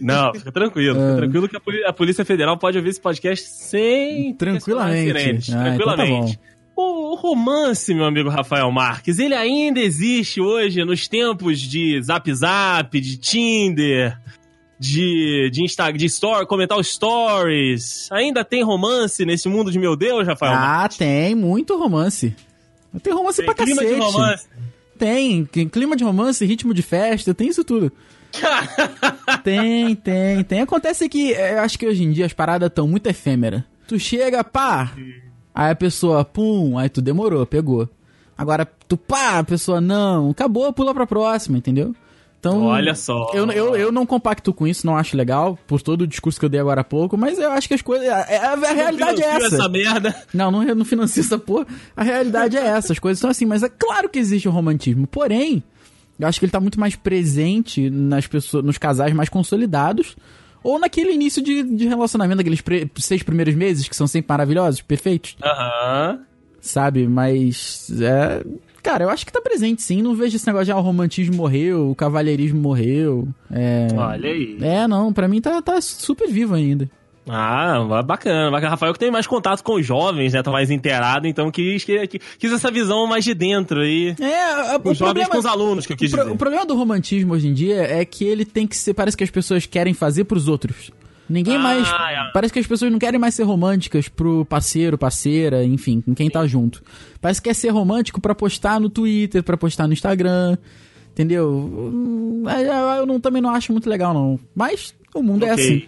Speaker 3: Não, fica tranquilo, fica
Speaker 2: Ah.
Speaker 3: tranquilo que a Polícia Federal pode ouvir esse podcast sem
Speaker 2: Tranquilamente. Ah, então tá
Speaker 3: tranquilamente. O romance, meu amigo Rafael Marques, ele ainda existe hoje nos tempos de Zap Zap, de Tinder, de, de Instagram, de story, comentar os stories. Ainda tem romance nesse mundo de meu Deus, Rafael Marques?
Speaker 2: Ah, tem muito romance. Tem romance
Speaker 3: Tem
Speaker 2: pra
Speaker 3: clima
Speaker 2: cacete.
Speaker 3: de romance.
Speaker 2: Tem, tem clima de romance, ritmo de festa, tem isso tudo. tem, tem, tem. Acontece que é, eu acho que hoje em dia as paradas estão muito efêmeras. Tu chega, pá, aí a pessoa, pum, aí tu demorou, pegou. Agora, tu pá, a pessoa não, acabou, pula pra próxima, entendeu? Então,
Speaker 3: Olha só.
Speaker 2: Eu, eu, eu não compacto com isso, não acho legal, por todo o discurso que eu dei agora há pouco, mas eu acho que as coisas. A, a- a realidade é
Speaker 3: Financia
Speaker 2: essa.
Speaker 3: essa merda.
Speaker 2: Não, não, não financio essa porra. A realidade é essa, as coisas são assim, mas é claro que existe o romantismo. Porém, eu acho que ele tá muito mais presente nas pessoas, nos casais mais consolidados. Ou naquele início de, de relacionamento, aqueles pre- seis primeiros meses que são sempre maravilhosos, perfeitos,
Speaker 3: Aham.
Speaker 2: sabe? Mas. É, cara, eu acho que tá presente sim. Não vejo esse negócio de ah, o romantismo morreu, o cavalheirismo morreu. É.
Speaker 3: Olha aí.
Speaker 2: É, não, pra mim tá, tá super vivo ainda.
Speaker 3: Ah, bacana, bacana. Rafael que tem mais contato com os jovens, né? Tá mais inteirado, então quis, quis, essa visão mais de dentro aí.
Speaker 2: É, o
Speaker 3: os jovens
Speaker 2: problema,
Speaker 3: com os alunos, que eu
Speaker 2: o,
Speaker 3: quis dizer.
Speaker 2: o problema do romantismo hoje em dia é que ele tem que ser. Parece que as pessoas querem fazer pros outros. Ninguém
Speaker 3: Ah,
Speaker 2: mais.
Speaker 3: é.
Speaker 2: Parece que as pessoas não querem mais ser românticas pro parceiro, parceira, enfim, com quem tá junto. Parece que quer ser romântico pra postar no Twitter, pra postar no Instagram. Entendeu? Hum, é, é, Eu não, também não acho muito legal, não. Mas o mundo é assim.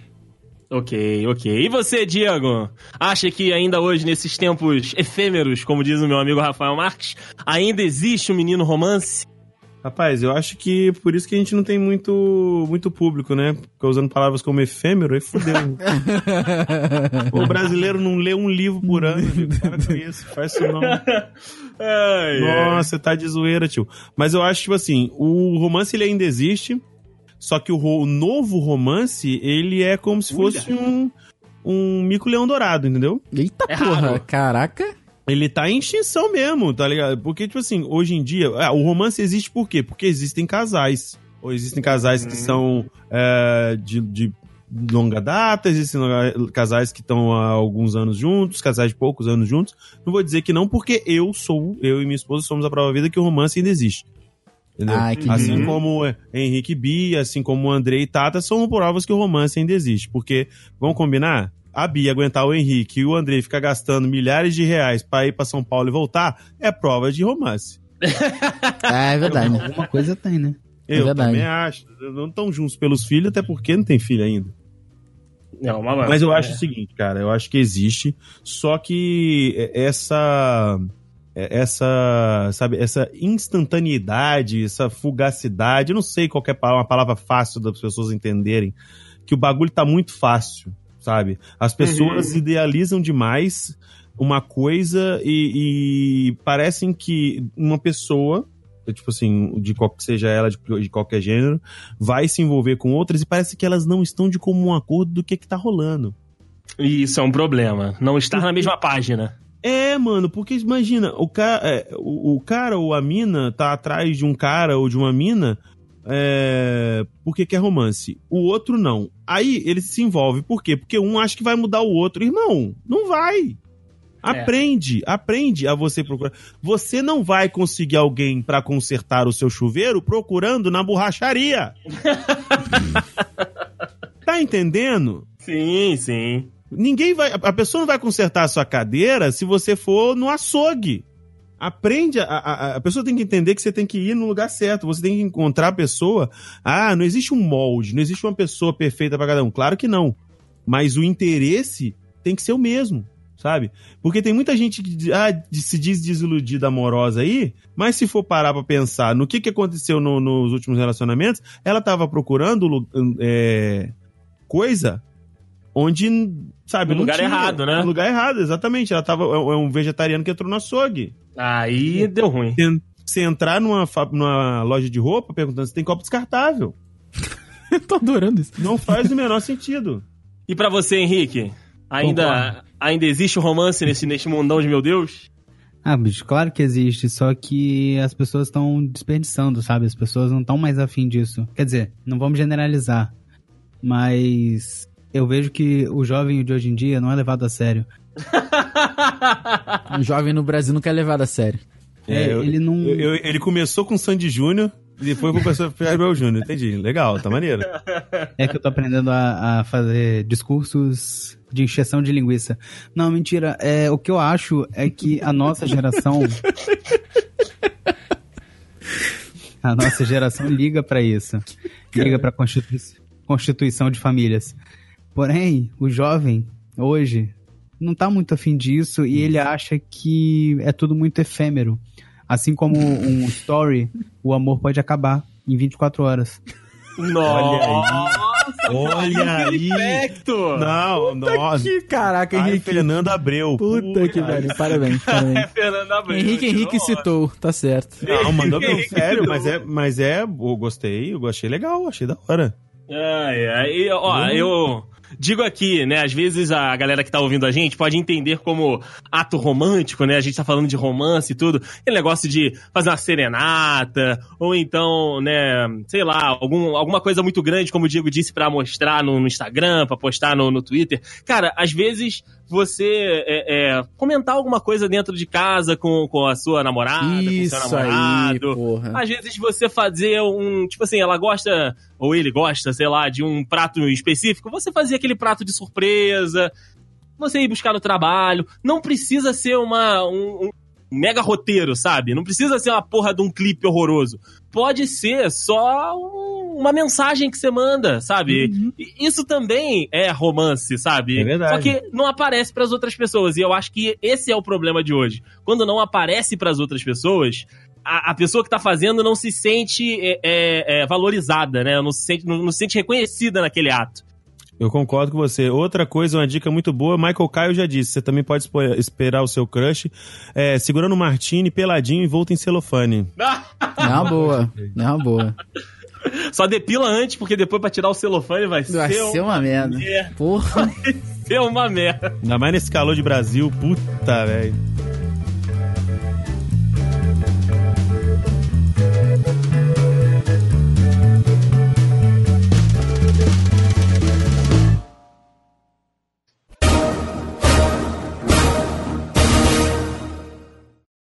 Speaker 3: Ok, ok. E você, Diego? Acha que ainda hoje, nesses tempos efêmeros, como diz o meu amigo Rafael Marques, ainda existe um menino romance?
Speaker 4: Rapaz, eu acho que por isso que a gente não tem muito, muito público, né? Porque usando palavras como efêmero, aí fudeu. o brasileiro não lê um livro por ano, amigo. Para com isso, faz isso não.
Speaker 3: Ai,
Speaker 4: Nossa, tá de zoeira, tio. Mas eu acho, tipo assim, o romance ele ainda existe, só que o, ro- o novo romance, ele é como se fosse um, um mico-leão dourado, entendeu?
Speaker 2: Eita
Speaker 3: É
Speaker 2: porra,
Speaker 3: raro.
Speaker 2: caraca.
Speaker 4: Ele tá em extinção mesmo, tá ligado? Porque, tipo assim, hoje em dia, ah, o romance existe por quê? Porque existem casais. Ou existem casais que são é, de, de longa data, existem casais que estão há alguns anos juntos, casais de poucos anos juntos. Não vou dizer que não, porque eu sou, eu e minha esposa somos a prova vida que o romance ainda existe. Entendeu?
Speaker 2: Ai,
Speaker 4: assim
Speaker 2: lindo.
Speaker 4: como Henrique Bia, assim como o Andrei e Tata, são provas que o romance ainda existe. Porque, vamos combinar? a Bia aguentar o Henrique e o Andrei ficar gastando milhares de reais pra ir pra São Paulo e voltar, é prova de romance.
Speaker 2: É, é verdade.
Speaker 5: Alguma coisa tem, né?
Speaker 2: É
Speaker 4: Eu
Speaker 2: verdade.
Speaker 4: também acho. Não estão juntos pelos filhos, até porque não tem filho ainda.
Speaker 3: Não, mas,
Speaker 4: Mas eu acho
Speaker 3: é.
Speaker 4: o seguinte, cara, eu acho que existe, só que essa essa, sabe, essa instantaneidade, essa fugacidade, eu não sei qual é uma palavra fácil das pessoas entenderem, que o bagulho tá muito fácil, sabe? As pessoas idealizam demais uma coisa e, e parecem que uma pessoa, tipo assim, de qual que seja ela, de, de qualquer gênero, vai se envolver com outras e parece que elas não estão de comum acordo do que que tá rolando.
Speaker 3: Isso é um problema. Não estar na mesma página.
Speaker 4: É, mano, porque imagina, o, ca é, o, o cara ou a mina tá atrás de um cara ou de uma mina é, porque quer romance. O outro não. Aí ele se envolve. Por quê? Porque um acha que vai mudar o outro. Irmão, não vai. Aprende, aprende a você procurar. Você não vai conseguir alguém pra consertar o seu chuveiro procurando na borracharia. tá entendendo?
Speaker 3: Sim, sim.
Speaker 4: Ninguém vai. A pessoa não vai consertar a sua cadeira se você for no açougue. Aprende, a, a, a pessoa tem que entender que você tem que ir no lugar certo, você tem que encontrar a pessoa. Ah, não existe um molde, não existe uma pessoa perfeita para cada um. Claro que não. Mas o interesse tem que ser o mesmo, sabe? Porque tem muita gente que ah, se diz desiludida amorosa aí, mas se for parar pra pensar no que, que aconteceu no- nos últimos relacionamentos, ela tava procurando é, coisa onde, sabe,
Speaker 3: No lugar
Speaker 4: tinha.
Speaker 3: errado, né?
Speaker 4: No lugar errado, exatamente. Ela tava. É é um vegetariano que entrou no açougue.
Speaker 3: Aí deu ruim.
Speaker 4: Você- entrar numa, numa loja de roupa perguntando se tem copo descartável.
Speaker 2: Eu tô adorando isso.
Speaker 4: Não faz o menor sentido.
Speaker 3: E pra você, Henrique? Ainda, ainda existe o romance nesse, neste mundão de meu Deus?
Speaker 5: Ah, bicho, claro que existe, só que as pessoas estão desperdiçando, sabe? As pessoas não estão mais afim disso. Quer dizer, não vamos generalizar, mas eu vejo que o jovem de hoje em dia não é levado a sério.
Speaker 2: Um jovem no Brasil não quer levar a sério.
Speaker 5: É,
Speaker 4: eu-
Speaker 5: ele não.
Speaker 4: eu- eu- ele começou com Sandy Júnior e depois começou a Gabriel Júnior. Entendi. Legal, tá maneiro.
Speaker 5: É que eu tô aprendendo a, a fazer discursos de encheção de linguiça. Não, mentira. É, o que eu acho é que a nossa geração. a nossa geração liga pra isso. Liga pra constitui constituição de famílias. Porém, o jovem, hoje, não tá muito afim disso e ele acha que é tudo muito efêmero. Assim como um story, o amor pode acabar em 24 horas.
Speaker 3: Nossa!
Speaker 4: Olha aí.
Speaker 3: Perfeito!
Speaker 4: Não, nossa.
Speaker 2: Que caraca,
Speaker 4: Ai,
Speaker 2: Henrique.
Speaker 4: Fernando Abreu.
Speaker 2: Puta que pariu. Parabéns, parabéns.
Speaker 3: Fernando Abreu.
Speaker 2: Henrique Henrique
Speaker 3: Nossa.
Speaker 2: citou, tá certo.
Speaker 4: Não, mandou bem sério, mas é, mas é, eu gostei, eu achei legal, achei da hora.
Speaker 3: Ai, ai, e, ó, eu digo aqui, né, às vezes a galera que tá ouvindo a gente pode entender como ato romântico, né, a gente tá falando de romance e tudo, aquele negócio de fazer uma serenata, ou então, né, sei lá, algum, alguma coisa muito grande, como o Diego disse, pra mostrar no, no Instagram, pra postar no, no Twitter. Cara, às vezes você é, é, comentar alguma coisa dentro de casa com, com a sua namorada, com o
Speaker 2: Isso
Speaker 3: seu
Speaker 2: aí,
Speaker 3: namorado,
Speaker 2: porra.
Speaker 3: às vezes você fazer um. Tipo assim, ela gosta, ou ele gosta, sei lá, de um prato específico, você fazer aquele prato de surpresa, você ir buscar no trabalho. Não precisa ser uma. Um, um mega roteiro, sabe? Não precisa ser uma porra de um clipe horroroso. Pode ser só um- uma mensagem que você manda, sabe? E Isso também é romance, sabe?
Speaker 4: É verdade.
Speaker 3: Só que não aparece pras outras pessoas. E eu acho que esse é o problema de hoje. Quando não aparece pras outras pessoas, a, a pessoa que tá fazendo não se sente é, é, é, valorizada, né? Não se sente, não, não se sente reconhecida naquele ato.
Speaker 4: Eu concordo com você. Outra coisa, uma dica muito boa, Michael Caio já disse, você também pode esperar o seu crush é, segurando o martini, peladinho e volta em celofane.
Speaker 2: É uma boa, é uma boa.
Speaker 3: Só depila antes, porque depois pra tirar o celofane vai,
Speaker 2: Vai
Speaker 3: ser,
Speaker 2: ser uma merda.
Speaker 3: merda.
Speaker 2: Porra.
Speaker 3: ser uma merda.
Speaker 4: Ainda mais nesse calor de Brasil, puta, velho.